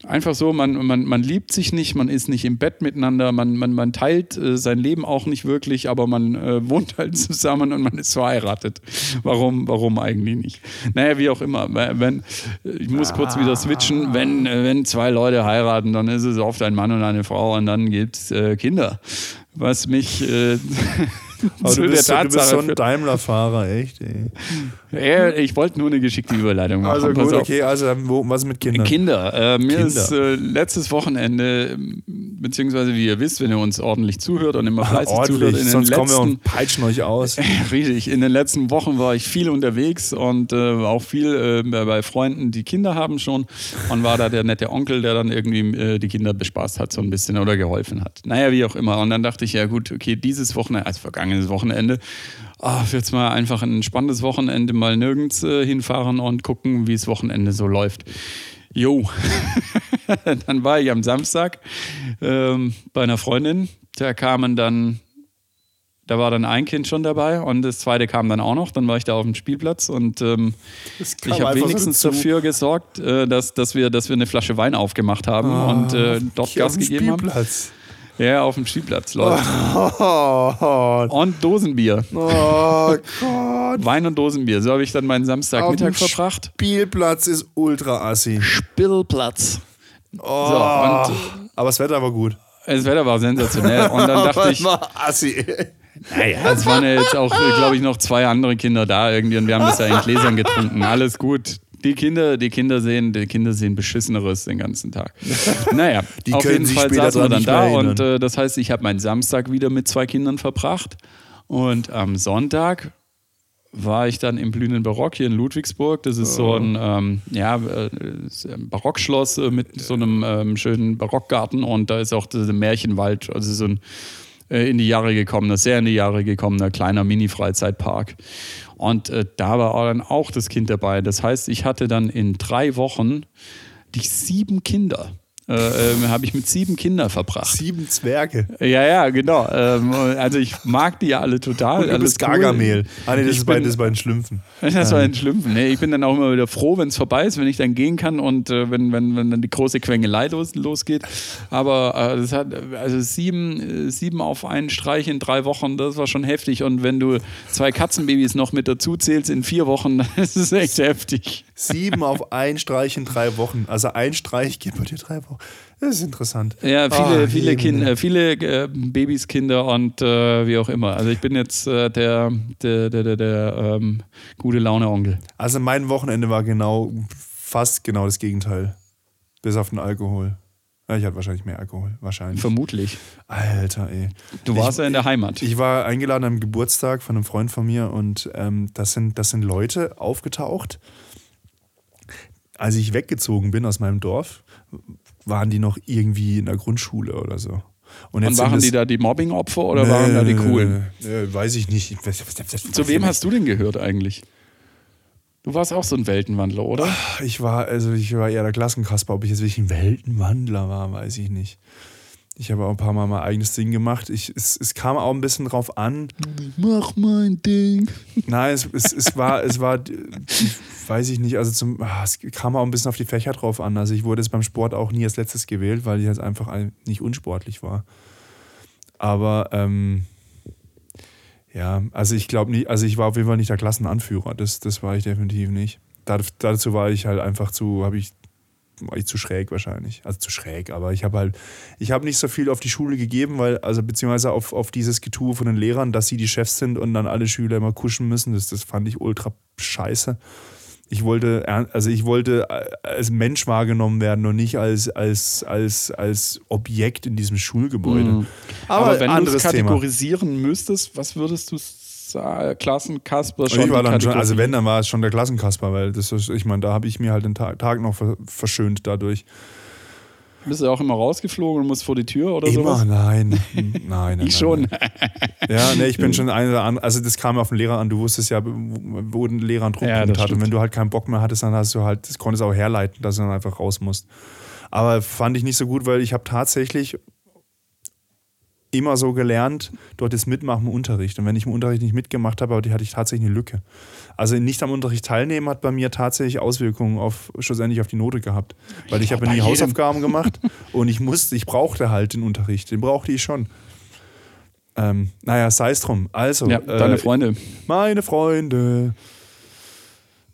einfach so, man, man, man liebt sich nicht, man ist nicht im Bett miteinander, man, man, man teilt äh, sein Leben auch nicht wirklich, aber man äh, wohnt halt zusammen und man ist verheiratet. Warum, warum eigentlich nicht? Naja, wie auch immer. Wenn, ich muss kurz wieder switchen, wenn, äh, wenn zwei Leute heiraten, dann ist es oft ein Mann und eine Frau und dann gibt es äh, Kinder. Was mich äh, Aber zu du, der bist, so- du bist Tatsache so ein. Daimler-Fahrer, echt, ey. Ich wollte nur eine geschickte Überleitung machen. Also gut, okay, also was mit Kindern? Kinder. Äh, mir Kinder. ist äh, letztes Wochenende, beziehungsweise wie ihr wisst, wenn ihr uns ordentlich zuhört und immer fleißig zuhört, Ordentlich, in den sonst kommen wir letzten und peitschen euch aus. Richtig, in den letzten Wochen war ich viel unterwegs und äh, auch viel äh, bei Freunden, die Kinder haben schon. Und war da der nette Onkel, der dann irgendwie äh, die Kinder bespaßt hat, so ein bisschen oder geholfen hat. Naja, wie auch immer. Und dann dachte ich, ja gut, okay, dieses Wochenende, also vergangenes Wochenende, ah, jetzt mal einfach ein spannendes Wochenende mal nirgends äh, hinfahren und gucken, wie das Wochenende so läuft. Jo, dann war ich am Samstag ähm, bei einer Freundin. Da kamen dann da war dann ein Kind schon dabei und das zweite kam dann auch noch. Dann war ich da auf dem Spielplatz und ähm, ich habe so wenigstens dafür gesorgt, äh, dass, dass, wir, dass wir eine Flasche Wein aufgemacht haben und äh, dort Gas gegeben haben. Spielplatz. Ja, auf dem Spielplatz läuft. Oh, Und Dosenbier. oh Gott. Wein und Dosenbier. So habe ich dann meinen Samstagmittag verbracht. Spielplatz ist ultra assi. Spillplatz. Oh, So, und aber das Wetter war gut. das Wetter war sensationell. Und dann dachte ich, War assi. Naja, es waren ja jetzt auch, glaube ich, noch zwei andere Kinder da irgendwie und wir haben das ja in Gläsern getrunken. Alles gut. Die Kinder, die Kinder sehen, die Kinder sehen beschisseneres den ganzen Tag. Naja, Die auf jeden Fall saßen wir dann da und äh, das heißt, ich habe meinen Samstag wieder mit zwei Kindern verbracht und am Sonntag war ich dann im blühenden Barock hier in Ludwigsburg. Das ist so ein, ähm, ja, äh, Barockschloss äh, mit so einem ähm, schönen Barockgarten und da ist auch dieser Märchenwald, also so ein äh, in die Jahre gekommener, sehr in die Jahre gekommener kleiner Mini-Freizeitpark. Und äh, da war dann auch das Kind dabei. Das heißt, ich hatte dann in drei Wochen die sieben Kinder. Äh, ähm, habe ich mit sieben Kindern verbracht. Sieben Zwerge. Ja, ja, genau. Ähm, also ich mag die ja alle total. Und du bist cool. Gargamel. Ah, nee, das Ich ist, bei, bin- das ist bei den Schlümpfen. Das war ein Schlümpfen. Nee, ich bin dann auch immer wieder froh, wenn es vorbei ist, wenn ich dann gehen kann und äh, wenn, wenn, wenn dann die große Quengelei los, losgeht. Aber äh, das hat also sieben, sieben auf einen Streich in drei Wochen, das war schon heftig. Und wenn du zwei Katzenbabys noch mit dazu zählst in vier Wochen, dann ist es echt heftig. Sieben auf ein Streich in drei Wochen. Also ein Streich geht bei dir drei Wochen. Das ist interessant. Ja, viele, Ah, viele. Kinder, viele äh, Babys, Kinder und äh, wie auch immer. Also ich bin jetzt äh, der, der, der, der, der ähm, gute Laune-Onkel. Also mein Wochenende war genau, fast genau das Gegenteil. Bis auf den Alkohol. Ich hatte wahrscheinlich mehr Alkohol. Wahrscheinlich. Vermutlich. Alter, ey. Du warst ja in der Heimat. Ich war eingeladen am Geburtstag von einem Freund von mir und ähm, das, sind, das sind Leute aufgetaucht. Als ich weggezogen bin aus meinem Dorf, waren die noch irgendwie in der Grundschule oder so. Und Und waren die da die Mobbing-Opfer oder waren da die Nee, coolen? nee, nee, weiß ich nicht. Zu wem hast du denn gehört eigentlich? Du warst auch so ein Weltenwandler, oder? Ich war, also ich war eher der Klassenkasper. Ob ich jetzt wirklich ein Weltenwandler war, weiß ich nicht. Ich habe auch ein paar Mal mein eigenes Ding gemacht. Ich, es, es kam auch ein bisschen drauf an. Mach mein Ding. Nein, es, es, es war, es war, ich weiß ich nicht, also zum, ah, es kam auch ein bisschen auf die Fächer drauf an. Also ich wurde jetzt beim Sport auch nie als letztes gewählt, weil ich jetzt einfach ein- nicht unsportlich war. Aber ähm, ja, also ich glaube nicht, also ich war auf jeden Fall nicht der Klassenanführer. Das, das war ich definitiv nicht. Da, dazu war ich halt einfach zu, habe ich, war ich zu schräg wahrscheinlich. Also zu schräg, aber ich habe halt, ich habe nicht so viel auf die Schule gegeben, weil, also beziehungsweise auf, auf dieses Getue von den Lehrern, dass sie die Chefs sind und dann alle Schüler immer kuschen müssen. Das, das fand ich ultra scheiße. Ich wollte, also ich wollte äh, als Mensch wahrgenommen werden und nicht als, als, als, als Objekt in diesem Schulgebäude. Mhm. Aber, Aber, wenn du es anderes Thema. kategorisieren müsstest, was würdest du sagen? Klassenkasper schon? ich war dann schon, also wenn, dann war es schon der Klassenkasper, weil das ist, ich meine, da habe ich mir halt den Tag, Tag noch ver- verschönt dadurch. Bist du auch immer rausgeflogen und musst vor die Tür oder Immer, sowas? nein. Nein, nein. Ich nein, schon. Nein. Ja, nee, ich bin schon einer der anderen. Also, das kam auf den Lehrer an. Du wusstest ja, wo ein Lehrer einen Ja, Druckpunkt das hat. Und stimmt. wenn du halt keinen Bock mehr hattest, dann hast du halt, das konntest auch herleiten, dass du dann einfach raus musst. Aber fand ich nicht so gut, weil ich habe tatsächlich immer so gelernt, dort das Mitmachen im Unterricht. Und wenn ich im Unterricht nicht mitgemacht habe, hatte ich tatsächlich eine Lücke. Also nicht am Unterricht teilnehmen hat bei mir tatsächlich Auswirkungen auf schlussendlich auf die Note gehabt. Weil ich habe bei nie jedem. Hausaufgaben gemacht und ich musste, ich brauchte halt den Unterricht. Den brauchte ich schon. Ähm, naja, sei es drum. Also, Ja, deine äh, Freunde. meine Freunde.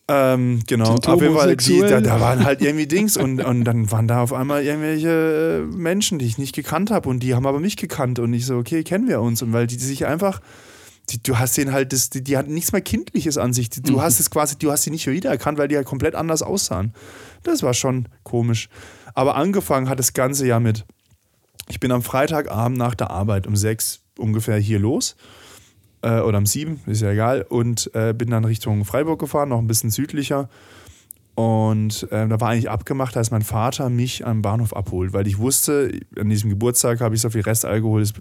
Ähm, genau, auf jeden Fall, die, da, da waren halt irgendwie Dings und, und dann waren da auf einmal irgendwelche äh, Menschen, die ich nicht gekannt habe und die haben aber mich gekannt und ich so, okay, kennen wir uns und weil die sich einfach, die, du hast den halt, das, die, die hatten nichts mehr Kindliches an sich. Du hast es quasi, du hast sie nicht wiedererkannt, weil die halt komplett anders aussahen. Das war schon komisch. Aber angefangen hat das Ganze ja mit, ich bin am Freitagabend nach der Arbeit um sechs ungefähr hier los. Äh, oder um sieben, ist ja egal. Und äh, bin dann Richtung Freiburg gefahren, noch ein bisschen südlicher. Und äh, da war eigentlich abgemacht, dass mein Vater mich am Bahnhof abholt, weil ich wusste, an diesem Geburtstag habe ich so viel Restalkohol, es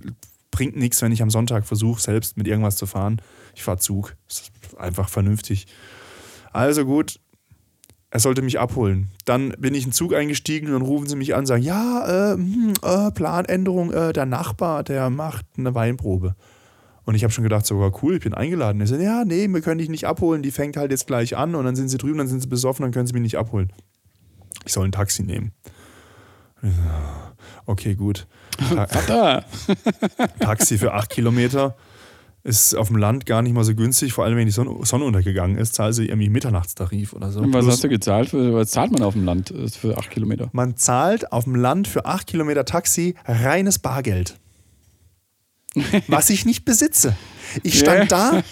bringt nichts, wenn ich am Sonntag versuche, selbst mit irgendwas zu fahren. Ich fahre Zug. Das ist einfach vernünftig. Also gut, er sollte mich abholen. Dann bin ich in den Zug eingestiegen und dann rufen sie mich an sagen, ja, äh, hm, äh, Planänderung, äh, der Nachbar, der macht eine Weinprobe. Und ich habe schon gedacht, sogar cool, ich bin eingeladen. Er sagt, ja, nee, wir können dich nicht abholen, die fängt halt jetzt gleich an und dann sind sie drüben, dann sind sie besoffen, dann können sie mich nicht abholen. Ich soll ein Taxi nehmen. Okay, gut. Ta Taxi für acht Kilometer ist auf dem Land gar nicht mal so günstig, vor allem wenn die Sonne, Sonne untergegangen ist, zahlst du irgendwie Mitternachtstarif oder so. Und was Plus, hast du gezahlt? Für, was zahlt man auf dem Land äh, für acht Kilometer? Man zahlt auf dem Land für acht Kilometer Taxi reines Bargeld was ich nicht besitze. Ich stand da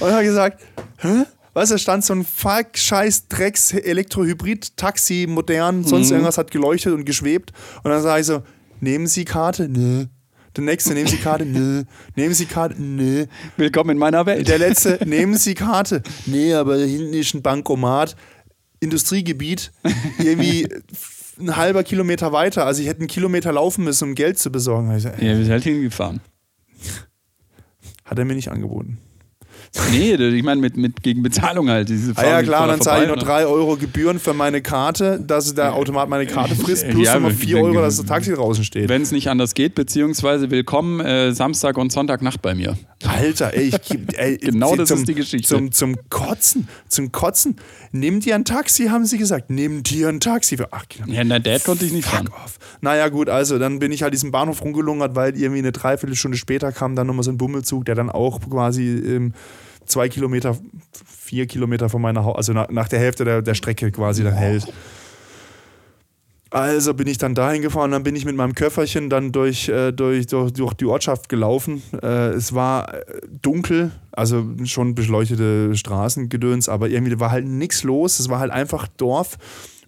und habe gesagt, hä? Weißt du, stand so ein Falk-Scheiß Drecks Elektrohybrid Taxi modern, sonst mhm. irgendwas hat geleuchtet und geschwebt und dann sage ich so, nehmen Sie Karte? Nö. Der nächste, nehmen Sie Karte? Nö. Nehmen Sie Karte? Nö. Willkommen in meiner Welt. Der letzte, nehmen Sie Karte? Nee, aber hinten ist ein Bankomat. Industriegebiet, irgendwie ein halber Kilometer weiter. Also ich hätte einen Kilometer laufen müssen, um Geld zu besorgen. Ich so, ja, wir sind halt hingefahren. Hat er mir nicht angeboten. Nee, ich meine mit, mit gegen Bezahlung halt. Diese ah ja klar, dann zahle ich nur 3 Euro Gebühren für meine Karte, dass der Automat meine Karte frisst, plus ja, nochmal 4 Euro, dass das Taxi draußen steht. Wenn es nicht anders geht, beziehungsweise willkommen äh, Samstag und Sonntagnacht bei mir. Alter, ey, ich, ey genau das zum, ist die Geschichte. Zum, zum Kotzen, zum Kotzen. Nimm dir ein Taxi, haben sie gesagt. Nimm dir ein Taxi für 8 Kilometer. Ja, na, Dad konnte ich nicht fahren. Off. Naja, gut, also dann bin ich halt diesen Bahnhof rumgelungert, weil irgendwie eine Dreiviertelstunde später kam dann nochmal so ein Bummelzug, der dann auch quasi ähm, zwei Kilometer, vier Kilometer von meiner Haus, also nach, nach, der Hälfte der, der Strecke quasi dann hält. Also bin ich dann dahin gefahren, dann bin ich mit meinem Köfferchen dann durch, äh, durch, durch, durch, die Ortschaft gelaufen. Äh, es war äh, dunkel, also schon beleuchtete Straßengedöns, aber irgendwie war halt nichts los. Es war halt einfach Dorf.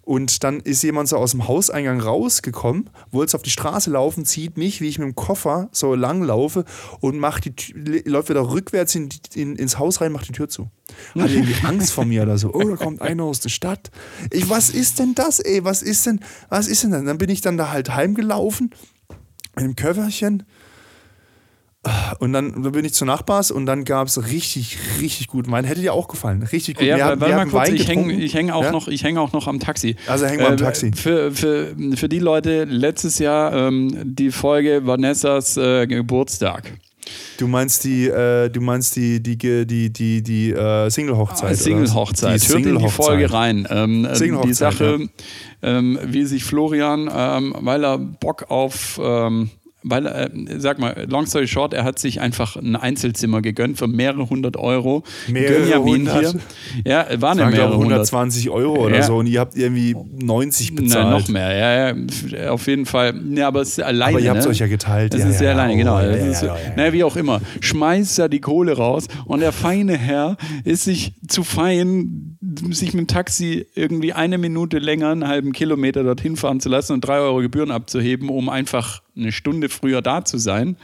Und dann ist jemand so aus dem Hauseingang rausgekommen, wollte auf die Straße laufen, zieht mich, wie ich mit dem Koffer so lang laufe und macht die, läuft wieder rückwärts in, in, ins Haus rein, macht die Tür zu. Hat irgendwie Angst vor mir oder so. Oh, da kommt einer aus der Stadt. Ich, was ist denn das, ey? Was ist denn, was ist denn das? Dann bin ich dann da halt heimgelaufen mit dem Köfferchen und dann, bin ich zu Nachbars und dann gab es richtig, richtig gut Wein. Hätte dir auch gefallen. Richtig gut. Ja, wir, warte mal kurz, ich hänge häng auch, ja? noch, häng auch noch am Taxi. Also hängen wir äh, am Taxi. Für, für, für die Leute, letztes Jahr ähm, die Folge Vanessas äh, Geburtstag. Du meinst die, äh, du meinst die, die, die, die, die äh, Single-Hochzeit. Ah, Single-Hochzeit. Hört in die Folge rein. Ähm, Single die Sache, ja. ähm, wie sich Florian, ähm, weil er Bock auf ähm, weil, äh, sag mal, long story short, er hat sich einfach ein Einzelzimmer gegönnt für mehrere hundert Euro. Mehrere hundert? Ja, waren ja mehrere 120 Euro oder ja. so und ihr habt irgendwie 90 bezahlt. Nein, noch mehr, ja, ja, auf jeden Fall. Ja, aber es ist alleine. Aber ihr habt es ne? euch ja geteilt. Es ja, ist ja, alleine, genau. Oh, ist, naja, wie auch immer. Schmeißt da die Kohle raus und der feine Herr ist sich zu fein, sich mit dem Taxi irgendwie eine Minute länger, einen halben Kilometer dorthin fahren zu lassen und drei Euro Gebühren abzuheben, um einfach eine Stunde früher da zu sein.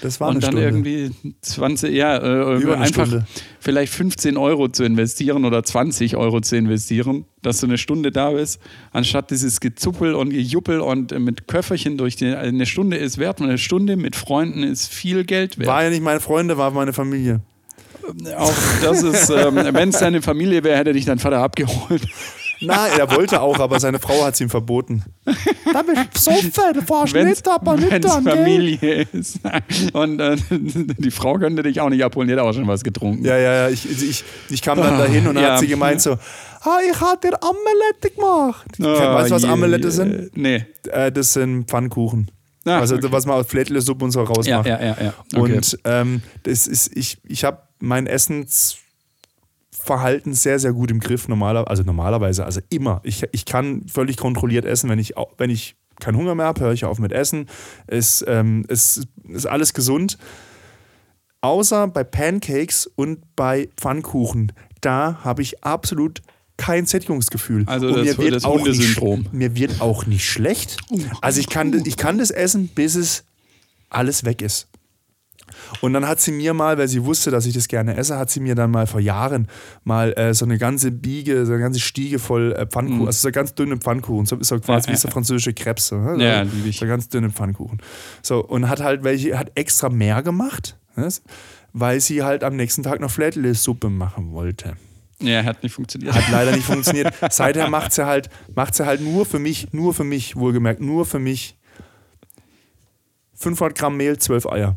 Das war Und dann Stunde. irgendwie 20, ja, äh, einfach Stunde. vielleicht 15 Euro zu investieren oder 20 Euro zu investieren, dass du eine Stunde da bist, anstatt dieses Gezuppel und Gejuppel und mit Köfferchen durch die, eine Stunde ist wert. Eine Stunde mit Freunden ist viel Geld wert. War ja nicht meine Freunde, war meine Familie. Auch das ist, ähm, wenn es deine Familie wäre, hätte dich dein Vater abgeholt. Nein, er wollte auch, aber seine Frau hat es ihm verboten. Da bin ich besoffen, du fahrst nicht, aber nicht Wenn es Familie ist. Und äh, die Frau könnte dich auch nicht abholen, die hat auch schon was getrunken. Ja, ja, ja. Ich, ich, ich kam dann dahin und dann ja. hat sie gemeint so, ah, ich habe dir Amelette gemacht. Oh, weißt du, was Amelette sind? Nee. Äh, das sind Pfannkuchen. Ah, also okay. was man aus Flädle-Suppe und so rausmacht. Ja, ja, ja. ja. Okay. Und ähm, das ist, ich, ich habe mein Essens Verhalten sehr, sehr gut im Griff, normaler, also normalerweise, also immer. Ich, ich kann völlig kontrolliert essen, wenn ich, wenn ich keinen Hunger mehr habe, höre ich auf mit Essen. Es, ähm, es ist alles gesund. außer bei Pancakes und bei Pfannkuchen, da habe ich absolut kein Sättigungsgefühl. Also Und das- mir wird das auch nicht, mir wird auch nicht schlecht. Also ich kann, ich kann das essen, bis es alles weg ist. Und dann hat sie mir mal, weil sie wusste, dass ich das gerne esse, hat sie mir dann mal vor Jahren mal äh, so eine ganze Biege, so eine ganze Stiege voll äh, Pfannkuchen, also so ganz dünne Pfannkuchen, so so quasi Ja, wie so französische Krebs. So, ne? Ja, so, lieb ich. so ganz dünne Pfannkuchen. So, und hat halt welche, hat extra mehr gemacht, ne? weil sie halt am nächsten Tag noch Flädle-Suppe machen wollte. Ja, hat nicht funktioniert. Hat leider nicht funktioniert. Seither macht sie halt, macht sie halt nur für mich, nur für mich, wohlgemerkt, nur für mich 500 Gramm Mehl, 12 Eier.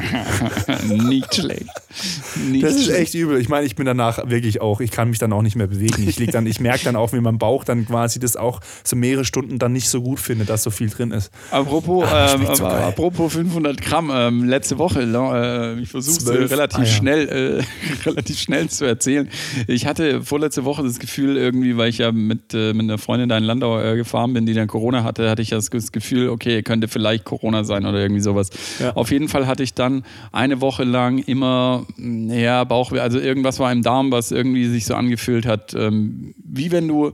nicht schlecht. Nicht Das ist schlecht. echt übel. Ich meine, ich bin danach wirklich auch, ich kann mich dann auch nicht mehr bewegen. Ich, lieg dann, ich merke dann auch, wie mein Bauch dann quasi das auch so mehrere Stunden dann nicht so gut findet, dass so viel drin ist. Apropos, Ah, ähm, so apropos 500 Gramm, ähm, letzte Woche, äh, ich versuche es Zwölf relativ Eier. schnell, äh, relativ schnell zu erzählen. Ich hatte vorletzte Woche das Gefühl irgendwie, weil ich ja mit, äh, mit einer Freundin da in Landau äh, gefahren bin, die dann Corona hatte, hatte ich das das Gefühl, okay, könnte vielleicht Corona sein oder irgendwie sowas. Ja. Auf jeden Fall hatte ich dann eine Woche lang immer, mh, ja, Bauchweh, also irgendwas war im Darm, was irgendwie sich so angefühlt hat, ähm, wie wenn du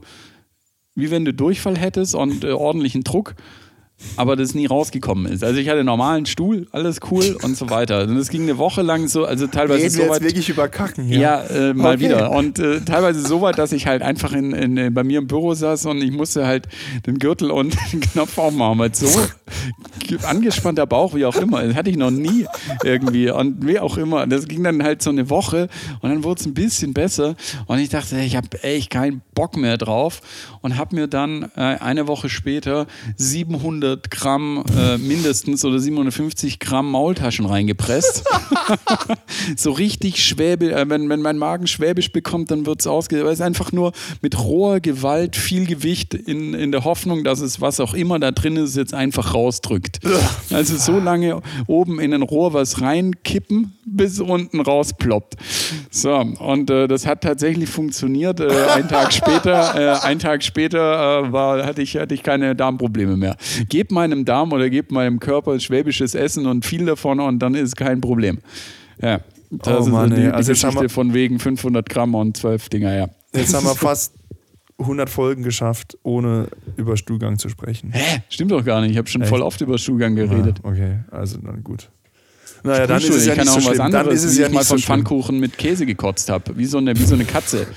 wie wenn du Durchfall hättest und äh, ordentlichen Druck, aber das nie rausgekommen ist. Also ich hatte einen normalen Stuhl, alles cool und so weiter. Und es ging eine Woche lang so, also teilweise Reden so wir jetzt weit. wirklich über Kacken hier? Ja, äh, mal Okay. wieder. Und äh, teilweise so weit, dass ich halt einfach in, in, äh, bei mir im Büro saß und ich musste halt den Gürtel und den Knopf aufmachen, weil so angespannter Bauch, wie auch immer, das hatte ich noch nie irgendwie und wie auch immer. Das ging dann halt so eine Woche und dann wurde es ein bisschen besser und ich dachte, ich habe echt keinen Bock mehr drauf und habe mir dann äh, eine Woche später 700 Gramm äh, mindestens oder 750 Gramm Maultaschen reingepresst so richtig schwäbisch, äh, wenn, wenn mein Magen schwäbisch bekommt, dann wird es ausge... es einfach nur mit roher Gewalt viel Gewicht in, in der Hoffnung, dass es was auch immer da drin ist, jetzt einfach rausdrückt. Also so lange oben in ein Rohr was reinkippen, bis unten rausploppt. So, und äh, das hat tatsächlich funktioniert. Äh, einen Tag später, äh, einen Tag später äh, war, hatte, ich, hatte ich keine Darmprobleme mehr. Gebt meinem Darm oder gebt meinem Körper schwäbisches Essen und viel davon und dann ist kein Problem. Ja, das Oh ist Mann, die, die Also Geschichte wir- von wegen 500 Gramm und 12 Dinger, ja. Jetzt haben wir fast 100 Folgen geschafft, ohne über Stuhlgang zu sprechen. Hä? Stimmt doch gar nicht. Ich habe schon Echt? voll oft über Stuhlgang geredet. Ah, okay, also dann gut. Naja, dann ist es ich ja kann nicht auch so was schlimm. Dann anderes, ist es ja ich mal von so. Pfannkuchen mit Käse gekotzt habe. Wie so eine, wie so eine Katze.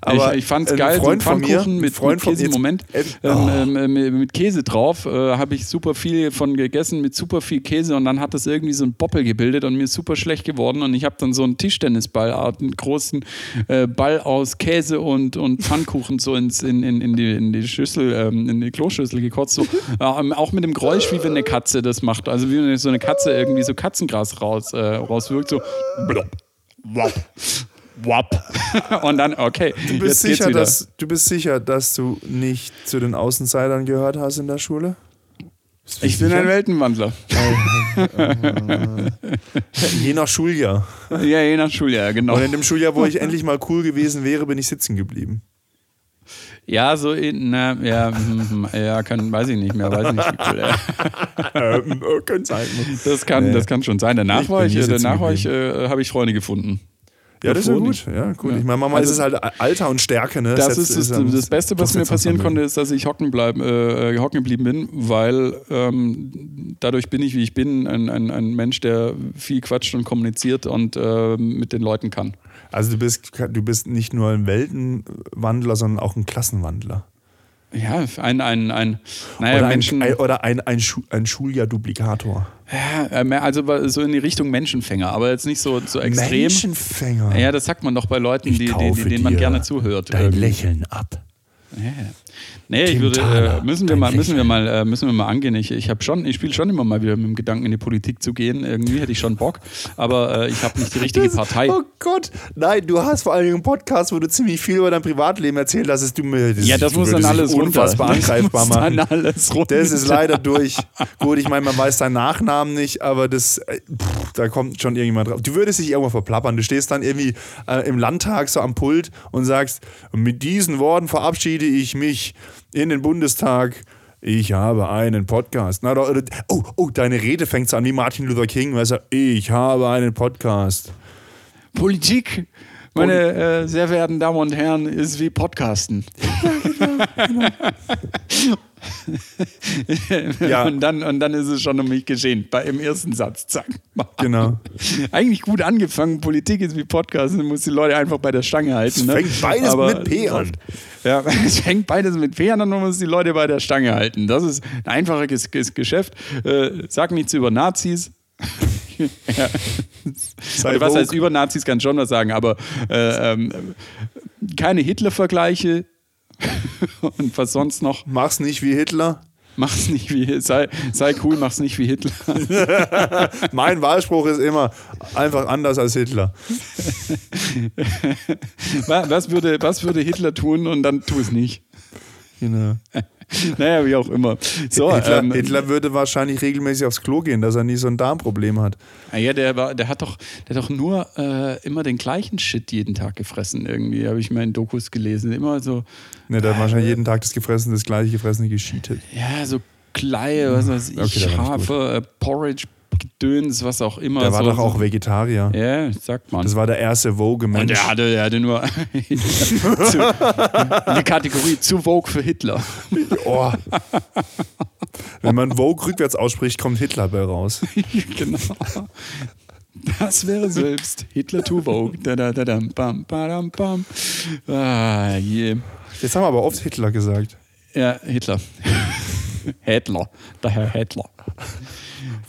Aber ich ich fand es ein geil, so ein Freund mir- Pfannkuchen mit, Freund mit Käse. jetzt- Moment. äh, Ähm, ähm, mit Käse drauf. Äh, habe ich super viel von gegessen, mit super viel Käse. Und dann hat das irgendwie so ein Boppel gebildet und mir ist super schlecht geworden. Und ich habe dann so einen Tischtennisball, einen großen äh, Ball aus Käse und, und Pfannkuchen so ins, in, in, in, die, in die Schüssel, ähm, in die Kloschüssel gekotzt. So, ähm, auch mit dem Geräusch, wie wenn eine Katze das macht. Also wie wenn so eine Katze irgendwie so Katzengras raus, äh, rauswirkt. So blop, wop, wop. Und dann, okay, Du bist, sicher, dass, du bist sicher, dass du nicht zu den Außenseitern gehört hast in der Schule? Ich bin ein Weltenwandler. Je nach Schuljahr. Ja, je nach Schuljahr, genau. Und in dem Schuljahr, wo ich endlich mal cool gewesen wäre, bin ich sitzen geblieben. Ja, so, in, na, ja, hm, hm, ja, kann, weiß ich nicht mehr, weiß nicht, cool. Ja. ähm, äh, könnte sein. Das kann, Nee. das kann schon sein. Danach Ich war ich, äh, danach war ich, äh, habe ich Freunde gefunden. Ja, das ist ja gut. nicht. Ja, gut. Ja. Ich meine, manchmal Also- ist es halt Alter und Stärke. Ne? Das Setzt- ist das, ja- das Beste, was mir passieren konnte, ist, dass ich hocken, bleiben, äh, hocken geblieben bin, weil ähm, dadurch bin ich, wie ich bin, ein, ein, ein Mensch, der viel quatscht und kommuniziert und äh, mit den Leuten kann. Also du bist, du bist nicht nur ein Weltenwandler, sondern auch ein Klassenwandler. Ja, ein, ein, ein naja, oder ein, Menschen. ein, oder ein, ein, Schu ein Schuljahr-Duplikator. Ja, äh, mehr- also so in die Richtung Menschenfänger, aber jetzt nicht so, so extrem. Menschenfänger. Ja, das sagt man doch bei Leuten, die, die, denen man gerne zuhört. Dein irgendwie. Lächeln ab. Ja. Nee, ich Tim würde, Thaler, äh, müssen wir mal, müssen wir mal, äh, müssen wir mal angehen. Ich, ich habe schon, ich spiele schon immer mal wieder mit dem Gedanken in die Politik zu gehen. Irgendwie hätte ich schon Bock, aber äh, ich habe nicht die richtige Das- Partei. Oh Gott, nein, du hast vor allen Dingen einen Podcast, wo du ziemlich viel über dein Privatleben erzählt hast, dass du mir das, Ja, das muss dann alles runter. unfassbar Das angreifbar muss dann machen. alles runter. Das ist leider durch. Gut, ich meine, man weiß deinen Nachnamen nicht, aber das, äh, pff, da kommt schon irgendjemand drauf. Du würdest dich irgendwo verplappern. Du stehst dann irgendwie im Landtag so am Pult und sagst, mit diesen Worten verabschiede ich mich in den Bundestag Ich habe einen Podcast. Na, doch, oh, oh, deine Rede fängt an wie Martin Luther King, er sagt, ich habe einen Podcast. Politik, meine äh, sehr verehrten Damen und Herren, ist wie Podcasten. Ja. und, dann, und dann ist es schon um mich geschehen. Bei, Im ersten Satz, zack. Genau. Eigentlich gut angefangen. Politik ist wie Podcast. Man muss die Leute einfach bei der Stange halten. Ne? fängt beides Aber- mit P an. Ja, es fängt beides mit P an und man muss die Leute bei der Stange halten. Das ist ein einfaches Ges- Geschäft. Äh, sag nichts über Nazis. Ja. Oder was woke. heißt über Nazis, kann schon was sagen, aber äh, ähm, keine Hitler-Vergleiche und was sonst noch. Mach's nicht wie Hitler. Mach's nicht wie, sei, sei cool, mach's nicht wie Hitler. Mein Wahlspruch ist immer einfach anders als Hitler. Wa- Was würde, was würde Hitler tun und dann tu es nicht? Genau. Naja, wie auch immer. So, Hitler, ähm, Hitler würde wahrscheinlich regelmäßig aufs Klo gehen, dass er nie so ein Darmproblem hat. Ah Ja, der, war, der hat doch, der hat doch nur äh, immer den gleichen Shit jeden Tag gefressen, irgendwie, habe ich mal in Dokus gelesen. Immer so, Ne, der hat wahrscheinlich jeden Tag das gefressen, das gleiche gefressene gescheatet. ja, so Kleie, was weiß ich, Okay, Schafe, äh, Porridge, Gedöns, was auch immer. Der war so, doch auch. Vegetarier. Ja, sagt man. Das war der erste Und Vogue-Mensch. der hatte, der hatte nur zu, eine Kategorie zu Vogue für Hitler. Oh. Wenn man Vogue rückwärts ausspricht, kommt Hitler bei raus. genau. Das wäre selbst Hitler to Vogue. Da, da, da, dam, bam, badam, bam. Ah, je. Jetzt haben wir aber oft Hitler gesagt. Ja, Hitler. Hitler. Der Herr Hitler.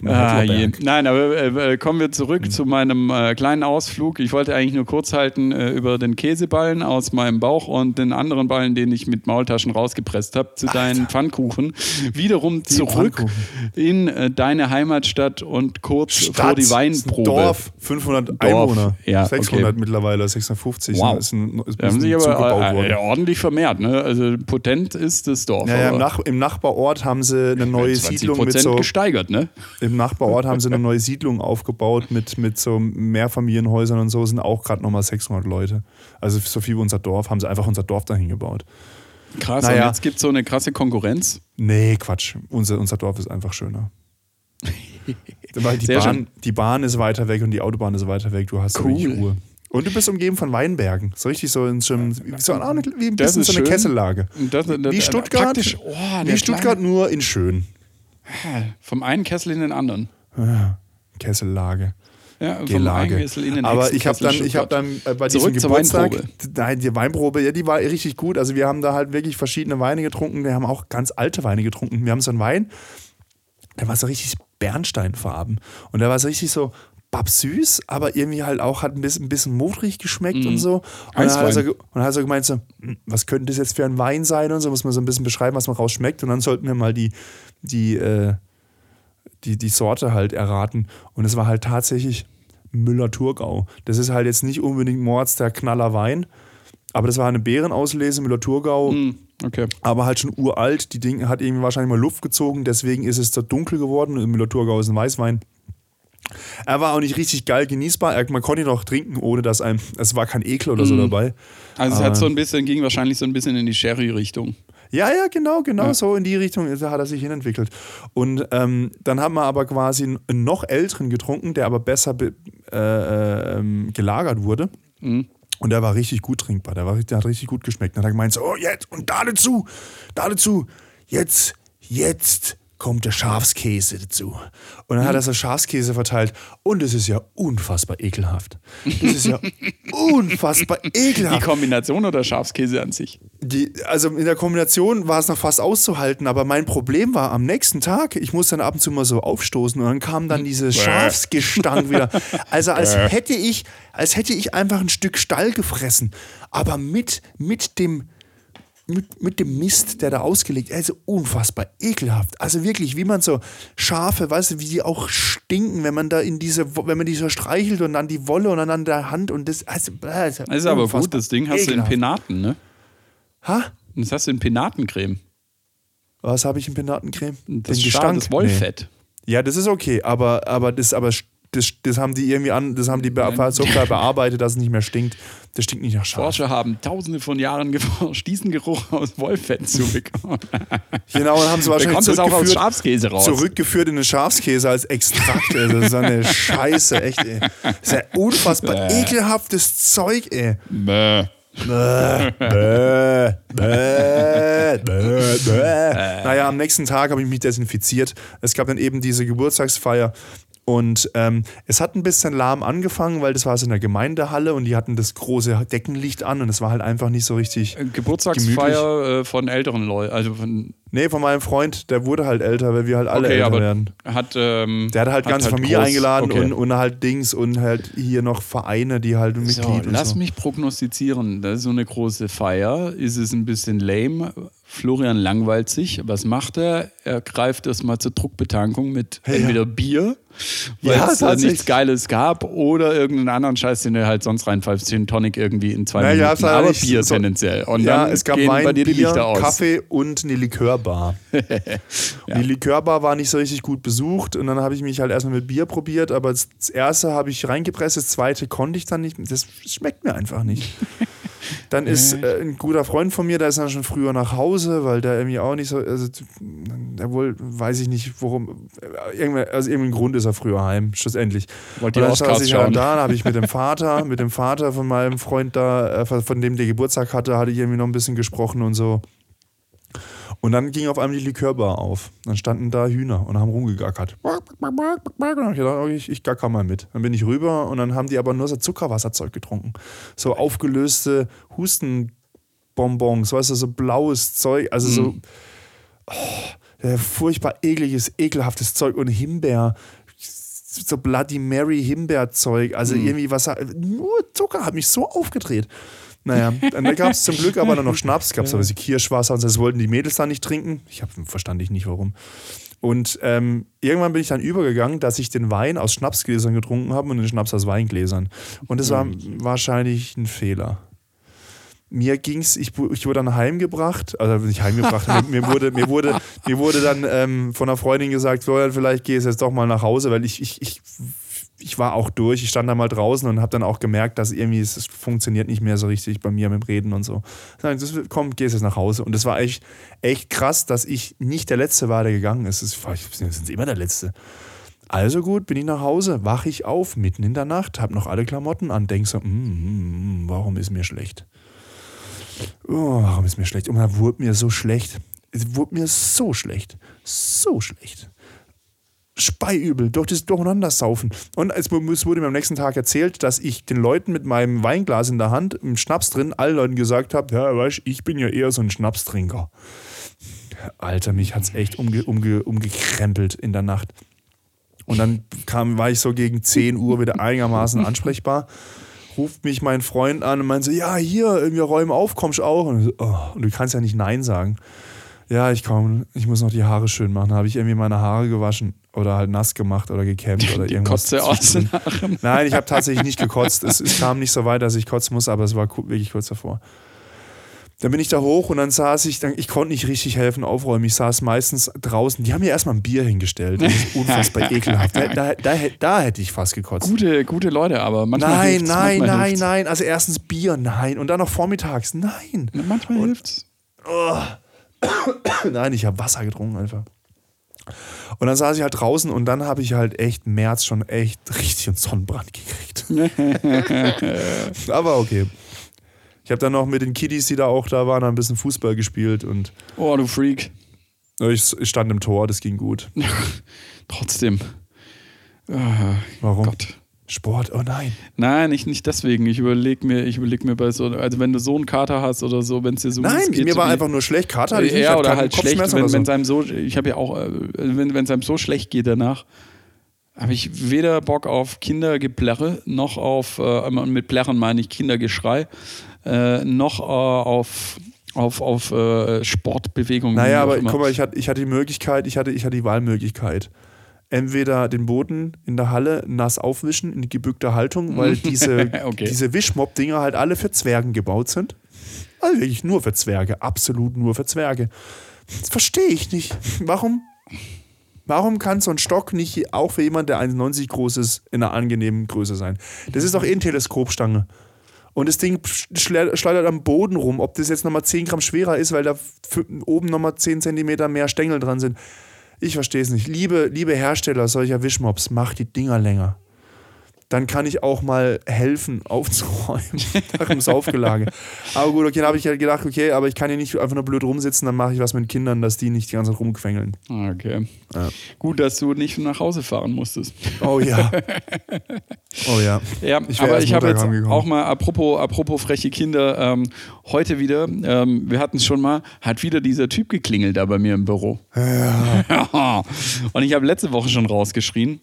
Ah, je. Nein, aber äh, kommen wir zurück zu meinem äh, kleinen Ausflug. Ich wollte eigentlich nur kurz halten äh, über den Käseballen aus meinem Bauch und den anderen Ballen, den ich mit Maultaschen rausgepresst habe, zu deinen Pfannkuchen. Wiederum zurück Pfannkuchen. in äh, deine Heimatstadt und kurz vor Stadt, die ist ein Weinprobe. Dorf, 500 Dorf, Einwohner. ja, 600 okay. mittlerweile, 650. Wow. Ist ein, ist haben sich aber äh, äh, ordentlich vermehrt. Ne? Also potent ist das Dorf. Ja, ja, im, Nach im Nachbarort haben sie eine neue 20 Siedlung mit so. gesteigert, ne? Im Nachbarort haben sie eine neue Siedlung aufgebaut mit, mit so Mehrfamilienhäusern und so. Sind auch gerade nochmal 600 Leute. Also so viel wie unser Dorf haben sie einfach unser Dorf dahin gebaut. Krass. Naja. Und jetzt gibt es so eine krasse Konkurrenz. Nee, Quatsch. Unser, unser Dorf ist einfach schöner. Weil die Sehr Bahn, schön. die Bahn ist weiter weg und die Autobahn ist weiter weg. Du hast Cool. richtig Ruhe. Und du bist umgeben von Weinbergen. So richtig so in so, so, eine- wie ein bisschen so eine schön. Kessellage. Das- das- Wie Stuttgart, Praktisch, oh, wie Stuttgart nur in schön. Vom einen Kessel in den anderen. Kessellage. Ja, vom einen Gelage. Kessel in den Aber ich habe dann, ich hab dann äh, bei Zurück diesem Geburtstag, Weinprobe. nein, die Weinprobe, ja, die war richtig gut. Also wir haben da halt wirklich verschiedene Weine getrunken. Wir haben auch ganz alte Weine getrunken. Wir haben so einen Wein, der war so richtig Bernsteinfarben. Und der war so richtig so babsüß, aber irgendwie halt auch hat ein bisschen, ein bisschen modrig geschmeckt und so. Und dann, hat er und dann hat er gemeint, so, "Hm, was könnte das jetzt für ein Wein sein und so, muss man so ein bisschen beschreiben, was man rausschmeckt. Und dann sollten wir mal die, die, äh, die, die Sorte halt erraten. Und es war halt tatsächlich Müller-Thurgau. Das ist halt jetzt nicht unbedingt Mords der Knaller Wein, aber das war eine Beerenauslese Müller-Thurgau. Hm, okay. Aber halt schon uralt. Die Dinge hat irgendwie wahrscheinlich mal Luft gezogen, deswegen ist es so dunkel geworden. Müller-Thurgau ist ein Weißwein. Er war auch nicht richtig geil genießbar. Er- Man konnte ihn auch trinken, ohne dass einem. Es war kein Ekel oder so Mhm. dabei. Also es hat so ein bisschen, ging wahrscheinlich so ein bisschen in die Sherry-Richtung. Ja, ja, genau, genau Ja. so in die Richtung hat er sich hinentwickelt. Und ähm, dann haben wir aber quasi einen noch älteren getrunken, der aber besser be, äh, ähm, gelagert wurde. Mhm. Und der war richtig gut trinkbar. Der, war, der hat richtig gut geschmeckt. Dann hat er gemeint, so, oh, jetzt, und da dazu, da dazu, jetzt, jetzt kommt der Schafskäse dazu. Und dann hat er so Schafskäse verteilt. Und es ist ja unfassbar ekelhaft. Das ist ja unfassbar Die ekelhaft. Kombination oder Schafskäse an sich? Die, also in der Kombination war es noch fast auszuhalten, aber mein Problem war am nächsten Tag, ich musste dann ab und zu mal so aufstoßen und dann kam dann diese Schafsgestank wieder. Also als hätte ich, als hätte ich einfach ein Stück Stall gefressen, aber mit, mit dem mit, mit dem Mist, der da ausgelegt also unfassbar ekelhaft. Also wirklich, wie man so Schafe, weißt du, wie die auch stinken, wenn man da in diese, wenn man die so streichelt und dann die Wolle und dann an der Hand und das, also, also Das ist aber gut, das Ding hast du in ekelhaft. Penaten, ne? Ha? Das hast du in Penatencreme. Was habe ich in Penatencreme? Das, Den Schaf, Gestank? das Wollfett. Nee. Ja, das ist okay, aber, aber das, aber das das, haben die irgendwie an, das haben die so bearbeitet, dass es nicht mehr stinkt. Das stinkt nicht nach Schaf. Forscher haben tausende von Jahren geforscht, diesen Geruch aus Wollfett zu bekommen. Genau, und haben sie wahrscheinlich kommt das auch aus zurückgeführt, Schafskäse raus. zurückgeführt in den Schafskäse als Extrakt. ey. Das ist eine Scheiße, echt, ey. Das ist ja unfassbar ekelhaftes Zeug, ey. Bäh. Bäh, bäh, bäh, bäh, bäh. Naja, am nächsten Tag habe ich mich desinfiziert. Es gab dann eben diese Geburtstagsfeier. Und ähm, es hat ein bisschen lahm angefangen, weil das war so in der Gemeindehalle und die hatten das große Deckenlicht an und es war halt einfach nicht so richtig. Geburtstagsfeier äh, von älteren Leuten, also von Nee, von meinem Freund, der wurde halt älter, weil wir halt alle okay, älter werden. hat ähm, Der hat halt hat ganze Familie groß- eingeladen okay. und, und halt Dings und halt hier noch Vereine, die halt So, Mitglied und lass so. mich prognostizieren. Das ist so eine große Feier. Ist es ein bisschen lame? Florian langweilt sich. Was macht er? Er greift erstmal zur Druckbetankung mit Ja. entweder Bier, weil Ja, es äh, tatsächlich. nichts Geiles gab, oder irgendeinen anderen Scheiß, den er halt sonst reinpfeift. Gin Tonic irgendwie in zwei Naja, Minuten. Aber Bier so- tendenziell. Und ja, dann es gab gehen bei Wein, dir die Bier, Lichter aus. Kaffee und eine Likörbar. Die Likörbar war nicht so richtig gut besucht und dann habe ich mich halt erstmal mit Bier probiert, aber das erste habe ich reingepresst, das zweite konnte ich dann nicht. Das schmeckt mir einfach nicht. Dann ist äh, ein guter Freund von mir, der ist dann schon früher nach Hause, weil der irgendwie auch nicht so, also der wohl, weiß ich nicht, worum, äh, irgendwer, also irgendein Grund ist er früher heim, schlussendlich. Wollt ihr Und dann saß ich schauen? halt da, dann habe ich mit dem Vater, mit dem Vater von meinem Freund da, äh, von dem der Geburtstag hatte, hatte ich irgendwie noch ein bisschen gesprochen und so. Und dann ging auf einmal die Likörbar auf. Dann standen da Hühner und haben rumgegackert. Und ich okay, ich, ich gacker mal mit. Dann bin ich rüber und dann haben die aber nur so Zuckerwasserzeug getrunken. So aufgelöste Hustenbonbons, weißt du, so blaues Zeug. Also so oh, äh, furchtbar ekliges, ekelhaftes Zeug und Himbeer. So Bloody Mary Himbeerzeug. Also irgendwie was. Nur Zucker hat mich so aufgedreht. Naja, dann gab es zum Glück aber dann noch Schnaps, gab es aber so Kirschwasser und das wollten die Mädels da nicht trinken. Ich habe verstand ich nicht warum. Und ähm, irgendwann bin ich dann übergegangen, dass ich den Wein aus Schnapsgläsern getrunken habe und den Schnaps aus Weingläsern. Und das war wahrscheinlich ein Fehler. Mir ging's, ich, ich wurde dann heimgebracht, also nicht heimgebracht, mir, mir, wurde, mir, wurde, mir wurde dann ähm, von einer Freundin gesagt, Florian, vielleicht gehst du jetzt doch mal nach Hause, weil ich, ich, ich, ich war auch durch, ich stand da mal draußen und habe dann auch gemerkt, dass irgendwie es, funktioniert nicht mehr so richtig bei mir mit dem Reden und so. Dann, das, komm, gehst jetzt nach Hause. Und das war echt, echt krass, dass ich nicht der Letzte war, der gegangen ist. Das war, ich bin immer der Letzte. Also gut, bin ich nach Hause, wache ich auf, mitten in der Nacht, habe noch alle Klamotten an, denk so, mm, mm, mm, warum ist mir schlecht? Oh, warum ist mir schlecht? Und dann wurde mir so schlecht. Es wurde mir so schlecht. So schlecht. Speiübel, durch das Durcheinandersaufen. Und es wu- es wurde mir am nächsten Tag erzählt, dass ich den Leuten mit meinem Weinglas in der Hand, im Schnaps drin, allen Leuten gesagt habe, ja, weißt ich bin ja eher so ein Schnapstrinker. Alter, mich hat's echt umge, umge, umgekrempelt in der Nacht. Und dann kam, war ich so gegen 10 Uhr wieder einigermaßen ansprechbar. Ruft mich mein Freund an und meint so, ja, hier, wir räumen auf, kommst auch? Und, so, oh, und du kannst ja nicht Nein sagen. Ja, ich komme, ich muss noch die Haare schön machen. Habe ich irgendwie meine Haare gewaschen oder halt nass gemacht oder gekämmt oder Die irgendwas. Kotze aus nach dem Nein, ich habe tatsächlich nicht gekotzt. Es, es kam nicht so weit, dass ich kotzen muss, aber es war wirklich kurz davor. Dann bin ich da hoch und dann saß ich, dann, ich konnte nicht richtig helfen, aufräumen. Ich saß meistens draußen. Die haben mir erstmal ein Bier hingestellt. Das ist unfassbar ekelhaft. Da, da, da, da hätte ich fast gekotzt. Gute, gute Leute, aber manchmal Nein, hilft's, nein, manchmal nein, hilft's. nein. Also erstens Bier, nein. Und dann noch vormittags, nein. Manchmal hilft's. Nein, ich habe Wasser getrunken einfach. Und dann saß ich halt draußen und dann habe ich halt echt März schon echt richtig einen Sonnenbrand gekriegt. Aber okay. Ich habe dann noch mit den Kiddies, die da auch da waren, ein bisschen Fußball gespielt und Oh, du Freak. ich ich stand im Tor, das ging gut. Trotzdem. Ah, Warum? Gott. Sport, oh nein. Nein, ich nicht deswegen. Ich überlege mir, ich überleg mir bei so, also wenn du so einen Kater hast oder so, wenn es dir so Nein, geht, mir so war wie- einfach nur schlecht. Kater hatte ich nicht, ja, oder halt schlecht, wenn wenn so. es einem so, ich habe ja auch, äh, wenn wenn es einem so schlecht geht danach, habe ich weder Bock auf Kindergeplärre, noch auf, äh, mit Plärren meine ich Kindergeschrei, äh, noch äh, auf, auf, auf äh, Sportbewegungen. Naja, aber guck mal, ich hatte, ich hatte die Möglichkeit, ich hatte, ich hatte die Wahlmöglichkeit. Entweder den Boden in der Halle nass aufwischen in gebückter Haltung, weil diese, Okay. diese Wischmopp-Dinger halt alle für Zwergen gebaut sind. Also wirklich nur für Zwerge, absolut nur für Zwerge. Das verstehe ich nicht. Warum? Warum kann so ein Stock nicht auch für jemanden, der 1,90 groß ist, in einer angenehmen Größe sein? Das ist doch eh eine Teleskopstange. Und das Ding schleudert am Boden rum. Ob das jetzt nochmal 10 Gramm schwerer ist, weil da oben nochmal 10 Zentimeter mehr Stängel dran sind. Ich verstehe es nicht. Liebe, liebe Hersteller solcher Wischmops, macht die Dinger länger dann kann ich auch mal helfen, aufzuräumen nach dem Saufgelage. aber gut, okay, dann habe ich halt gedacht, okay, aber ich kann hier nicht einfach nur blöd rumsitzen, dann mache ich was mit Kindern, dass die nicht die ganze Zeit rumquengeln. Okay. Ja. Gut, dass du nicht nach Hause fahren musstest. Oh ja. Oh ja. Ja, ich aber ich habe jetzt auch mal, apropos, apropos freche Kinder, ähm, heute wieder, ähm, wir hatten es schon mal, hat wieder dieser Typ geklingelt da bei mir im Büro. Ja. Und ich habe letzte Woche schon rausgeschrien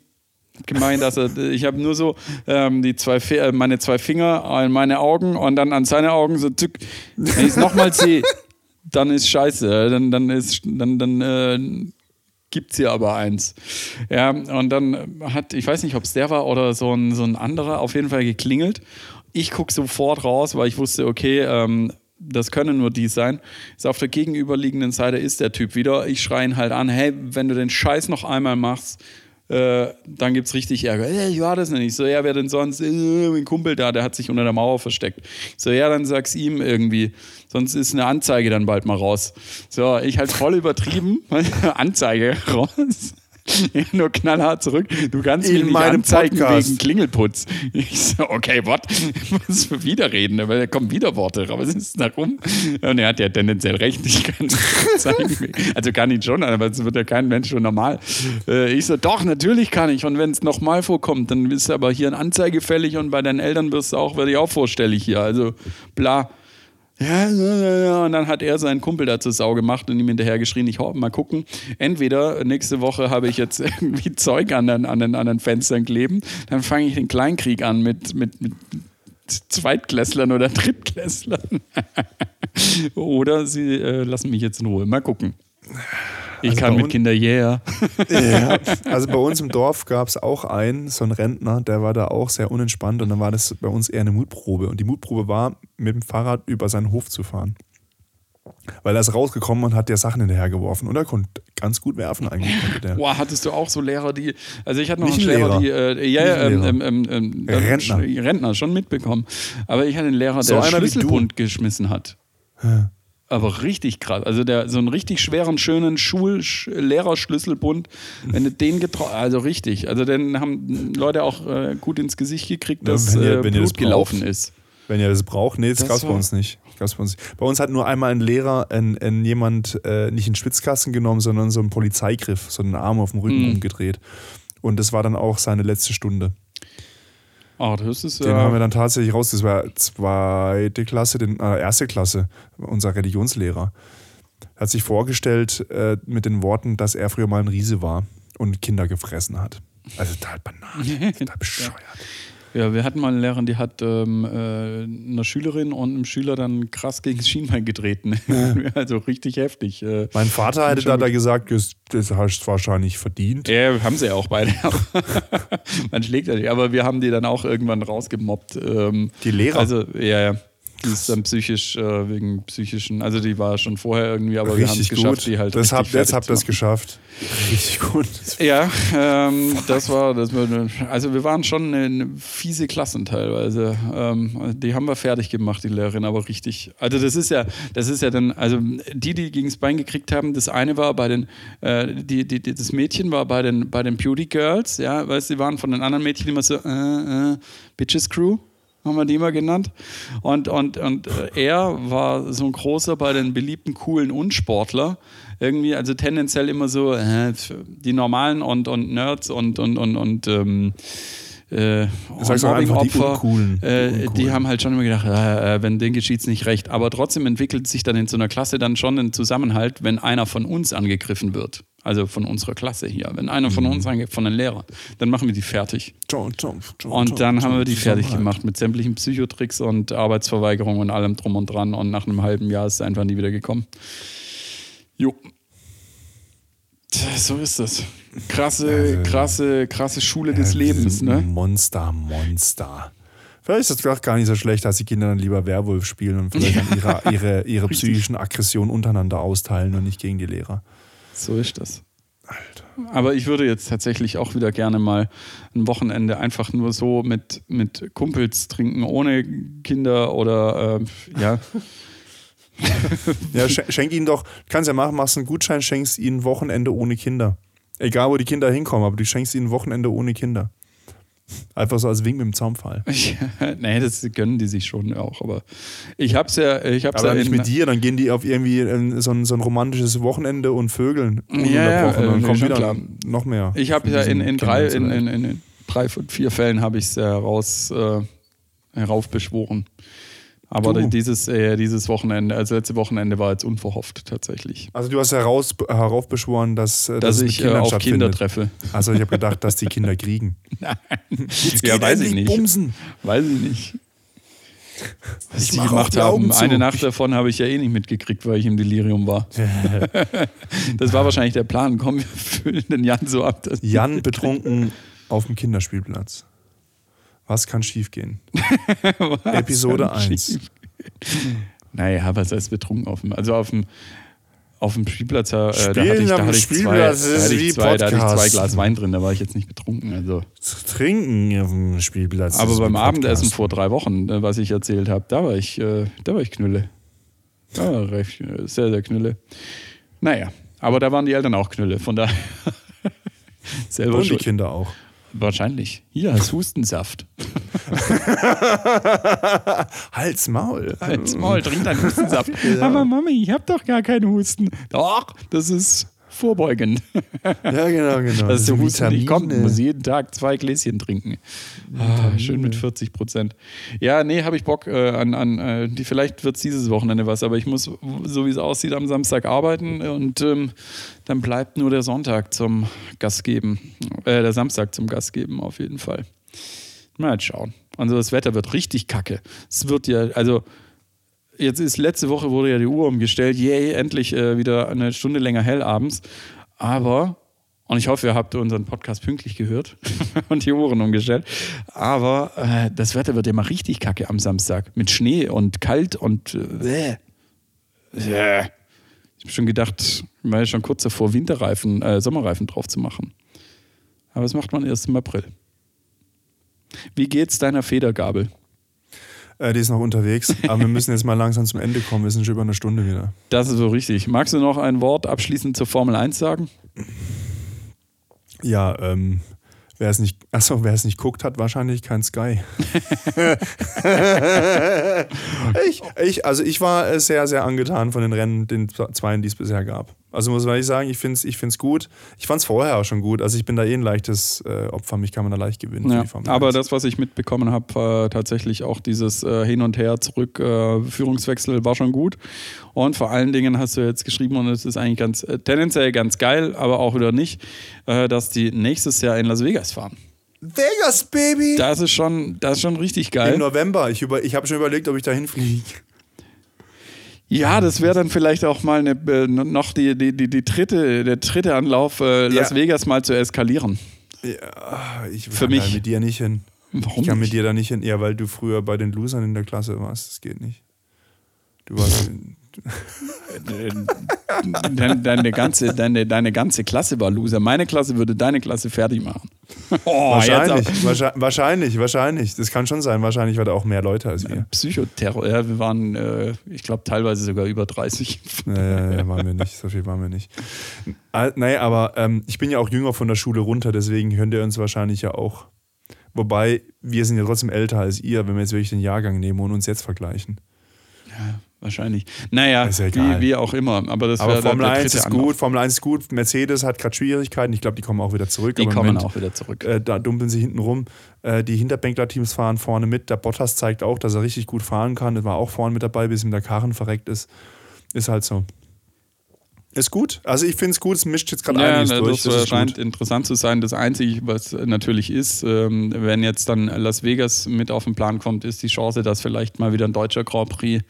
gemeint, er, ich habe nur so ähm, die zwei, äh, meine zwei Finger in meine Augen und dann an seine Augen so zück. Wenn ich es nochmal sehe, dann ist scheiße. Dann, dann ist, dann, dann äh, gibt's hier aber eins. Ja, und dann hat, ich weiß nicht, ob es der war oder so ein, so ein anderer, auf jeden Fall geklingelt. Ich gucke sofort raus, weil ich wusste, okay, ähm, das können nur die sein. Ist auf der gegenüberliegenden Seite ist der Typ wieder. Ich schreie ihn halt an, hey, wenn du den Scheiß noch einmal machst, äh, dann gibt es richtig Ärger. Hey, ich war das nicht. So, ja, wer denn sonst? Äh, mein Kumpel da, der hat sich unter der Mauer versteckt. So, ja, dann sag's ihm irgendwie. Sonst ist eine Anzeige dann bald mal raus. So, ich halt voll übertrieben. Anzeige raus. nur knallhart zurück. Du kannst mich nicht anzeigen Podcast. wegen Klingelputz. Ich so, okay, what? Was für Widerreden? Aber da kommen wieder Worte. Aber was ist da rum? Und er hat ja tendenziell recht. Ich kann zeigen. Also kann ich schon, aber es wird ja kein Mensch schon normal. Äh, ich so, doch, natürlich kann ich. Und wenn es nochmal vorkommt, dann ist aber hier eine Anzeige fällig und bei deinen Eltern wirst du auch, werde ich auch vorstellig hier. Also bla. Ja, ja, ja. Und dann hat er seinen Kumpel dazu Sau gemacht und ihm hinterher geschrien, ich hoffe, mal gucken. Entweder nächste Woche habe ich jetzt irgendwie Zeug an den, an den, an den Fenstern kleben, dann fange ich den Kleinkrieg an mit, mit, mit Zweitklässlern oder Drittklässlern. oder sie äh, lassen mich jetzt in Ruhe. Mal gucken. Ich also kann mit Kindern, yeah. ja, also bei uns im Dorf gab es auch einen, so einen Rentner, der war da auch sehr unentspannt und dann war das bei uns eher eine Mutprobe. Und die Mutprobe war, mit dem Fahrrad über seinen Hof zu fahren. Weil er ist rausgekommen und hat dir Sachen hinterhergeworfen. Und er konnte ganz gut werfen eigentlich. Boah, hattest du auch so Lehrer, die. Also ich hatte noch Nicht einen Lehrer, Lehrer, die. Äh, ja, ähm, ähm, ähm, ähm, Rentner. Rentner, schon mitbekommen. Aber ich hatte einen Lehrer, der so Schlüsselbund geschmissen hat. Ja. Aber richtig krass. Also der, so einen richtig schweren, schönen Schul-Lehrerschlüsselbund, wenn du den getroffen also richtig. Also dann haben Leute auch äh, gut ins Gesicht gekriegt, dass ja, wenn ihr, äh, wenn Blut gelaufen braucht, ist. Wenn ihr das braucht, nee, das, das gab es bei uns nicht. bei uns Bei uns hat nur einmal ein Lehrer ein, ein jemand äh, nicht einen Schwitzkasten genommen, sondern so einen Polizeigriff, so einen Arm auf dem Rücken mhm. umgedreht. Und das war dann auch seine letzte Stunde. Oh, das ist Den haben wir dann tatsächlich raus. Das war zweite Klasse, den, äh, erste Klasse, unser Religionslehrer. Er hat sich vorgestellt äh, mit den Worten, dass er früher mal ein Riese war und Kinder gefressen hat. Also total Banane, total bescheuert. Ja, wir hatten mal eine Lehrerin, die hat ähm, äh, einer Schülerin und einem Schüler dann krass gegen das Schienbein getreten. also richtig heftig. Äh, mein Vater hätte da, da gesagt, das, das hast du wahrscheinlich verdient. Ja, haben sie ja auch beide. Man schlägt ja nicht. Aber wir haben die dann auch irgendwann rausgemobbt. Ähm, die Lehrer? Also, ja, ja. Die ist dann psychisch, äh, wegen psychischen, also die war schon vorher irgendwie, aber richtig wir haben es geschafft, die halt das hab, Jetzt habt ihr es geschafft. Richtig gut. Ja, ähm, das war, das war, also wir waren schon eine fiese Klassen teilweise. Ähm, die haben wir fertig gemacht, die Lehrerin, aber richtig. Also das ist ja, das ist ja dann, also die, die gegen das Bein gekriegt haben, das eine war bei den, äh, die, die, das Mädchen war bei den, bei den Beauty Girls, ja, weil sie waren von den anderen Mädchen immer so, äh, äh, Bitches Crew haben wir die immer genannt. Und, und, und äh, er war so ein großer bei den beliebten, coolen Unsportler. Irgendwie, also tendenziell immer so äh, die normalen und, und Nerds und, und, und, und ähm, äh, Mobbing-Opfer, die, äh, die, haben halt schon immer gedacht, äh, äh wenn denen geschieht es nicht recht. Aber trotzdem entwickelt sich dann in so einer Klasse dann schon ein Zusammenhalt, wenn einer von uns angegriffen wird. Also von unserer Klasse hier. Wenn einer von mhm. uns angegriffen, von den Lehrern, dann machen wir die fertig. Und dann haben wir die fertig gemacht mit sämtlichen Psychotricks und Arbeitsverweigerung und allem drum und dran. Und nach einem halben Jahr ist es einfach nie wieder gekommen. Jo. So ist das. Krasse, also, krasse, krasse Schule ja, des Lebens, ne? Monster, Monster. Vielleicht ist das gar nicht so schlecht, dass die Kinder dann lieber Werwolf spielen und vielleicht dann ihre, ihre, ihre psychischen Aggressionen untereinander austeilen und nicht gegen die Lehrer. So ist das. Alter. Aber ich würde jetzt tatsächlich auch wieder gerne mal ein Wochenende einfach nur so mit, mit Kumpels trinken, ohne Kinder oder äh, ja. ja, schenk ihnen doch, kannst ja machen, machst einen Gutschein, schenkst ihnen ein Wochenende ohne Kinder. Egal, wo die Kinder hinkommen, aber du schenkst ihnen ein Wochenende ohne Kinder. Einfach so als Wink mit dem Zaunpfahl. nee, das gönnen die sich schon auch. Aber ich hab's ja. Ich hab's aber ja nicht mit dir, dann gehen die auf irgendwie so ein, so ein romantisches Wochenende und Vögeln. Ja, ja, dann kommt wieder klar. noch mehr. Ich habe ja in, in drei, in, in, in, drei von vier Fällen habe ich es heraus, äh, heraufbeschworen. Aber du. dieses, äh, dieses Wochenende, also letzte Wochenende war jetzt unverhofft tatsächlich. Also du hast heraus, heraufbeschworen, dass, äh, dass, dass ich äh, auf Kinder treffe. Also ich habe gedacht, dass die Kinder kriegen. Nein. ja, weiß ich nicht. Bumsen. Weiß ich nicht. Was ich die gemacht haben. Eine Nacht davon habe ich ja eh nicht mitgekriegt, weil ich im Delirium war. das war wahrscheinlich der Plan. Komm, wir füllen den Jan so ab. Jan betrunken auf dem Kinderspielplatz. Was kann schiefgehen? Episode 1. Naja, was heißt betrunken auf dem, also auf dem, auf dem Spielplatz, äh, da hatte ich, da hatte ich, zwei, da hatte ich zwei, da hatte ich zwei Glas Wein drin, da war ich jetzt nicht betrunken. Also. Trinken auf dem Spielplatz. Aber beim Abendessen vor drei Wochen, äh, was ich erzählt habe, da war ich, äh, da war ich Knülle. Da war recht, äh, sehr, sehr Knülle. Naja, aber da waren die Eltern auch Knülle, von daher. selber Und die Kinder auch. Wahrscheinlich. Hier ist Hustensaft. Hals Maul. Hals Maul, trink deinen Hustensaft. ja. Aber Mami, ich hab doch gar keinen Husten. Doch, das ist vorbeugend. Ja, genau, genau. Dass der Husten nicht kommt, muss jeden Tag zwei Gläschen trinken. Ah, schön mit 40 Prozent. Ja, nee, habe ich Bock äh, an, an äh, die, vielleicht wird es dieses Wochenende was, aber ich muss, so wie es aussieht, am Samstag arbeiten und ähm, dann bleibt nur der Sonntag zum Gastgeben. Äh, der Samstag zum Gastgeben auf jeden Fall. Mal schauen. Also das Wetter wird richtig kacke. Es wird ja, also jetzt ist letzte Woche wurde ja die Uhr umgestellt. Yay, endlich äh, wieder eine Stunde länger hell abends. Aber, und ich hoffe, ihr habt unseren Podcast pünktlich gehört und die Uhren umgestellt. Aber äh, das Wetter wird ja mal richtig kacke am Samstag. Mit Schnee und kalt und äh, äh. Ich habe schon gedacht, ich war ja schon kurz davor, Winterreifen, äh, Sommerreifen drauf zu machen. Aber das macht man erst im April. Wie geht's deiner Federgabel? Äh, die ist noch unterwegs, aber wir müssen jetzt mal langsam zum Ende kommen. Wir sind schon über eine Stunde wieder. Das ist so richtig. Magst du noch ein Wort abschließend zur Formel 1 sagen? Ja, ähm, Wer es nicht, achso, wer es nicht guckt, hat wahrscheinlich kein Sky. ich, ich, also ich war sehr, sehr angetan von den Rennen, den zweien, die es bisher gab. Also muss ich sagen, ich finde es ich find's gut. Ich fand es vorher auch schon gut. Also ich bin da eh ein leichtes äh, Opfer, mich kann man da leicht gewinnen. Ja, aber das, was ich mitbekommen habe, war tatsächlich auch dieses äh, Hin und Her zurück, äh, Führungswechsel war schon gut. Und vor allen Dingen hast du jetzt geschrieben, und es ist eigentlich ganz äh, tendenziell ganz geil, aber auch wieder nicht, äh, dass die nächstes Jahr in Las Vegas fahren. Vegas, Baby! Das ist schon, das ist schon richtig geil. Im November. Ich, über, ich habe schon überlegt, ob ich da hinfliege. Ja, das wäre dann vielleicht auch mal eine, äh, noch die, die, die, die dritte, der dritte Anlauf, äh, Las ja. Vegas mal zu eskalieren. Ja, ich Für mich. mit dir nicht hin. Warum ich kann mit dir da nicht hin. Ja, weil du früher bei den Losern in der Klasse warst. Das geht nicht. Du warst. deine, deine, ganze, deine, deine ganze Klasse war Loser. Meine Klasse würde deine Klasse fertig machen. Oh, wahrscheinlich, wahrscheinlich, wahrscheinlich. Das kann schon sein. Wahrscheinlich war da auch mehr Leute als wir. Psychoterror, ja, wir waren, äh, ich glaube, teilweise sogar über 30. Ja, ja, waren wir nicht. So viel waren wir nicht. Naja, aber ähm, ich bin ja auch jünger von der Schule runter, deswegen könnt ihr uns wahrscheinlich ja auch. Wobei, wir sind ja trotzdem älter als ihr, wenn wir jetzt wirklich den Jahrgang nehmen und uns jetzt vergleichen. Ja, wahrscheinlich. Naja, ja wie, wie, auch immer. Aber, das aber Formel 1 ist gut, Formel 1 ist gut. Mercedes hat gerade Schwierigkeiten. Ich glaube, die kommen auch wieder zurück. Die kommen Moment, auch wieder zurück. Äh, da dumpeln sie hinten rum. Äh, die Hinterbänkler-Teams fahren vorne mit. Der Bottas zeigt auch, dass er richtig gut fahren kann. Er war auch vorne mit dabei, bis ihm der Karren verreckt ist. Ist halt so. Ist gut. Also ich finde es gut, es mischt jetzt gerade ja, einiges das durch. Das scheint gut. interessant zu sein. Das Einzige, was natürlich ist, ähm, wenn jetzt dann Las Vegas mit auf den Plan kommt, ist die Chance, dass vielleicht mal wieder ein deutscher Grand Prix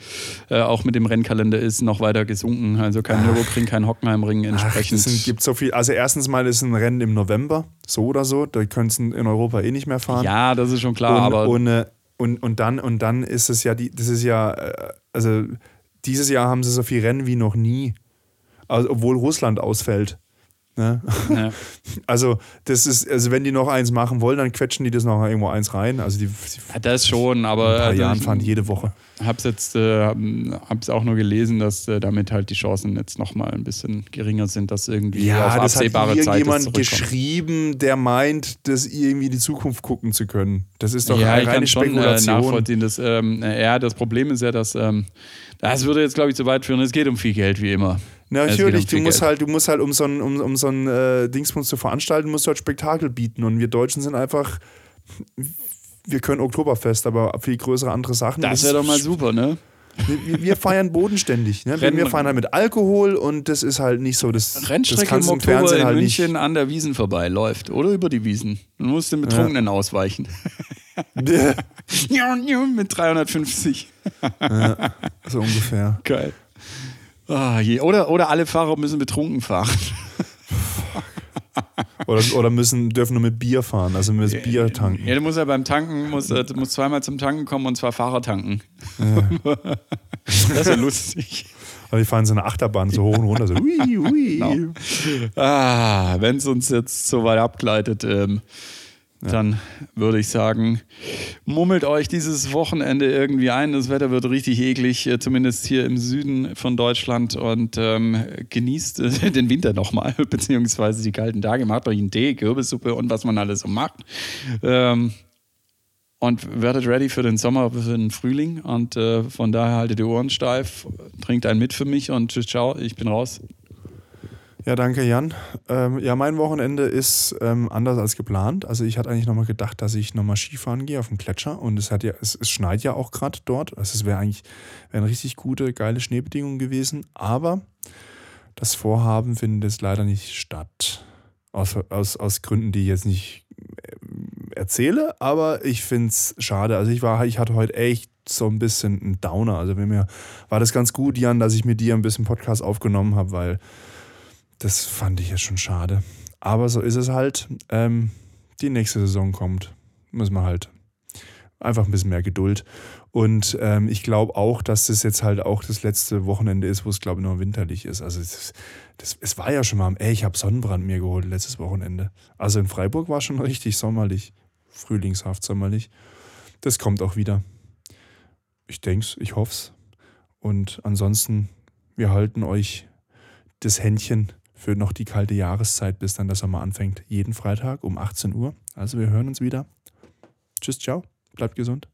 äh, auch mit dem Rennkalender ist, noch weiter gesunken. Also kein Nürburgring, kein Hockenheimring entsprechend. Ach, es gibt so viel. Also erstens mal ist ein Rennen im November, so oder so. Da können sie in Europa eh nicht mehr fahren. Ja, das ist schon klar. Und, aber und, äh, und, und, dann, und dann ist es ja, die, das ist ja, äh, also dieses Jahr haben sie so viel Rennen wie noch nie also obwohl Russland ausfällt. Ne? Ja. Also, das ist, also wenn die noch eins machen wollen, dann quetschen die das noch irgendwo eins rein. Also die, die ja, das schon, aber. Ein paar also Jahren fahren jede Woche. Hab's jetzt, äh, hab's auch nur gelesen, dass äh, damit halt die Chancen jetzt nochmal ein bisschen geringer sind, dass irgendwie ja, auf das absehbare hat Zeit jemand geschrieben, der meint, das irgendwie in die Zukunft gucken zu können. Das ist doch ja, eine ich reine kann schon, Spekulation. Äh, nachvollziehen. Dass, ähm, ja, das Problem ist ja, dass ähm, das würde jetzt, glaube ich, zu weit führen. Es geht um viel Geld, wie immer. Natürlich, um du musst Geld. halt, du musst halt, um so ein, um, um so ein äh, Dingsbums zu veranstalten, musst du halt Spektakel bieten. Und wir Deutschen sind einfach, wir können Oktoberfest, aber viel größere andere Sachen. Das wäre doch mal super, ne? Wir, wir feiern bodenständig. Ne? Wir feiern halt mit Alkohol und das ist halt nicht so. Das, Rennstrecke das im Oktober in halt München nicht. an der Wiesen vorbei läuft oder über die Wiesen. Du musst den Betrunkenen ja. ausweichen. mit 350. ja, so ungefähr. Geil. Oh, je. Oder, oder alle Fahrer müssen betrunken fahren. oder, oder müssen, dürfen nur mit Bier fahren, also mit Bier tanken. Ja, du musst ja beim Tanken, musst, du musst zweimal zum Tanken kommen und zwar Fahrer tanken. Ja. das ist ja lustig. Aber die fahren so eine Achterbahn so hoch und runter, so ui, ui. Genau. Ah, wenn es uns jetzt so weit abgleitet, ähm, dann würde ich sagen, mummelt euch dieses Wochenende irgendwie ein. Das Wetter wird richtig eklig, äh, zumindest hier im Süden von Deutschland. Und ähm, genießt äh, den Winter nochmal, beziehungsweise die kalten Tage. Macht euch einen Tee, Kürbissuppe und was man alles so macht. Ähm, und werdet ready für den Sommer, für den Frühling. Und äh, von daher haltet die Ohren steif, trinkt einen mit für mich und tschüss, ciao, ich bin raus. Ja, danke Jan. Ähm, ja, mein Wochenende ist ähm, anders als geplant. Also ich hatte eigentlich nochmal gedacht, dass ich nochmal Skifahren gehe auf dem Gletscher und es hat ja, es, es schneit ja auch gerade dort. Also es wäre eigentlich wären richtig gute, geile Schneebedingungen gewesen. Aber das Vorhaben findet jetzt leider nicht statt. Aus, aus, aus Gründen, die ich jetzt nicht äh, erzähle, aber ich finde es schade. Also ich war, ich hatte heute echt so ein bisschen einen Downer. Also mir war das ganz gut, Jan, dass ich mit dir ein bisschen Podcast aufgenommen habe, weil das fand ich ja schon schade. Aber so ist es halt. Ähm, die nächste Saison kommt. Müssen wir halt einfach ein bisschen mehr Geduld. Und ähm, ich glaube auch, dass das jetzt halt auch das letzte Wochenende ist, wo es, glaube ich, noch winterlich ist. Also das, das, es war ja schon mal, ey, ich habe Sonnenbrand mir geholt letztes Wochenende. Also in Freiburg war schon richtig sommerlich. Frühlingshaft sommerlich. Das kommt auch wieder. Ich denke es, ich hoffe es. Und ansonsten, wir halten euch das Händchen für noch die kalte Jahreszeit, bis dann der Sommer anfängt. Jeden Freitag um 18 Uhr. Also wir hören uns wieder. Tschüss, ciao. Bleibt gesund.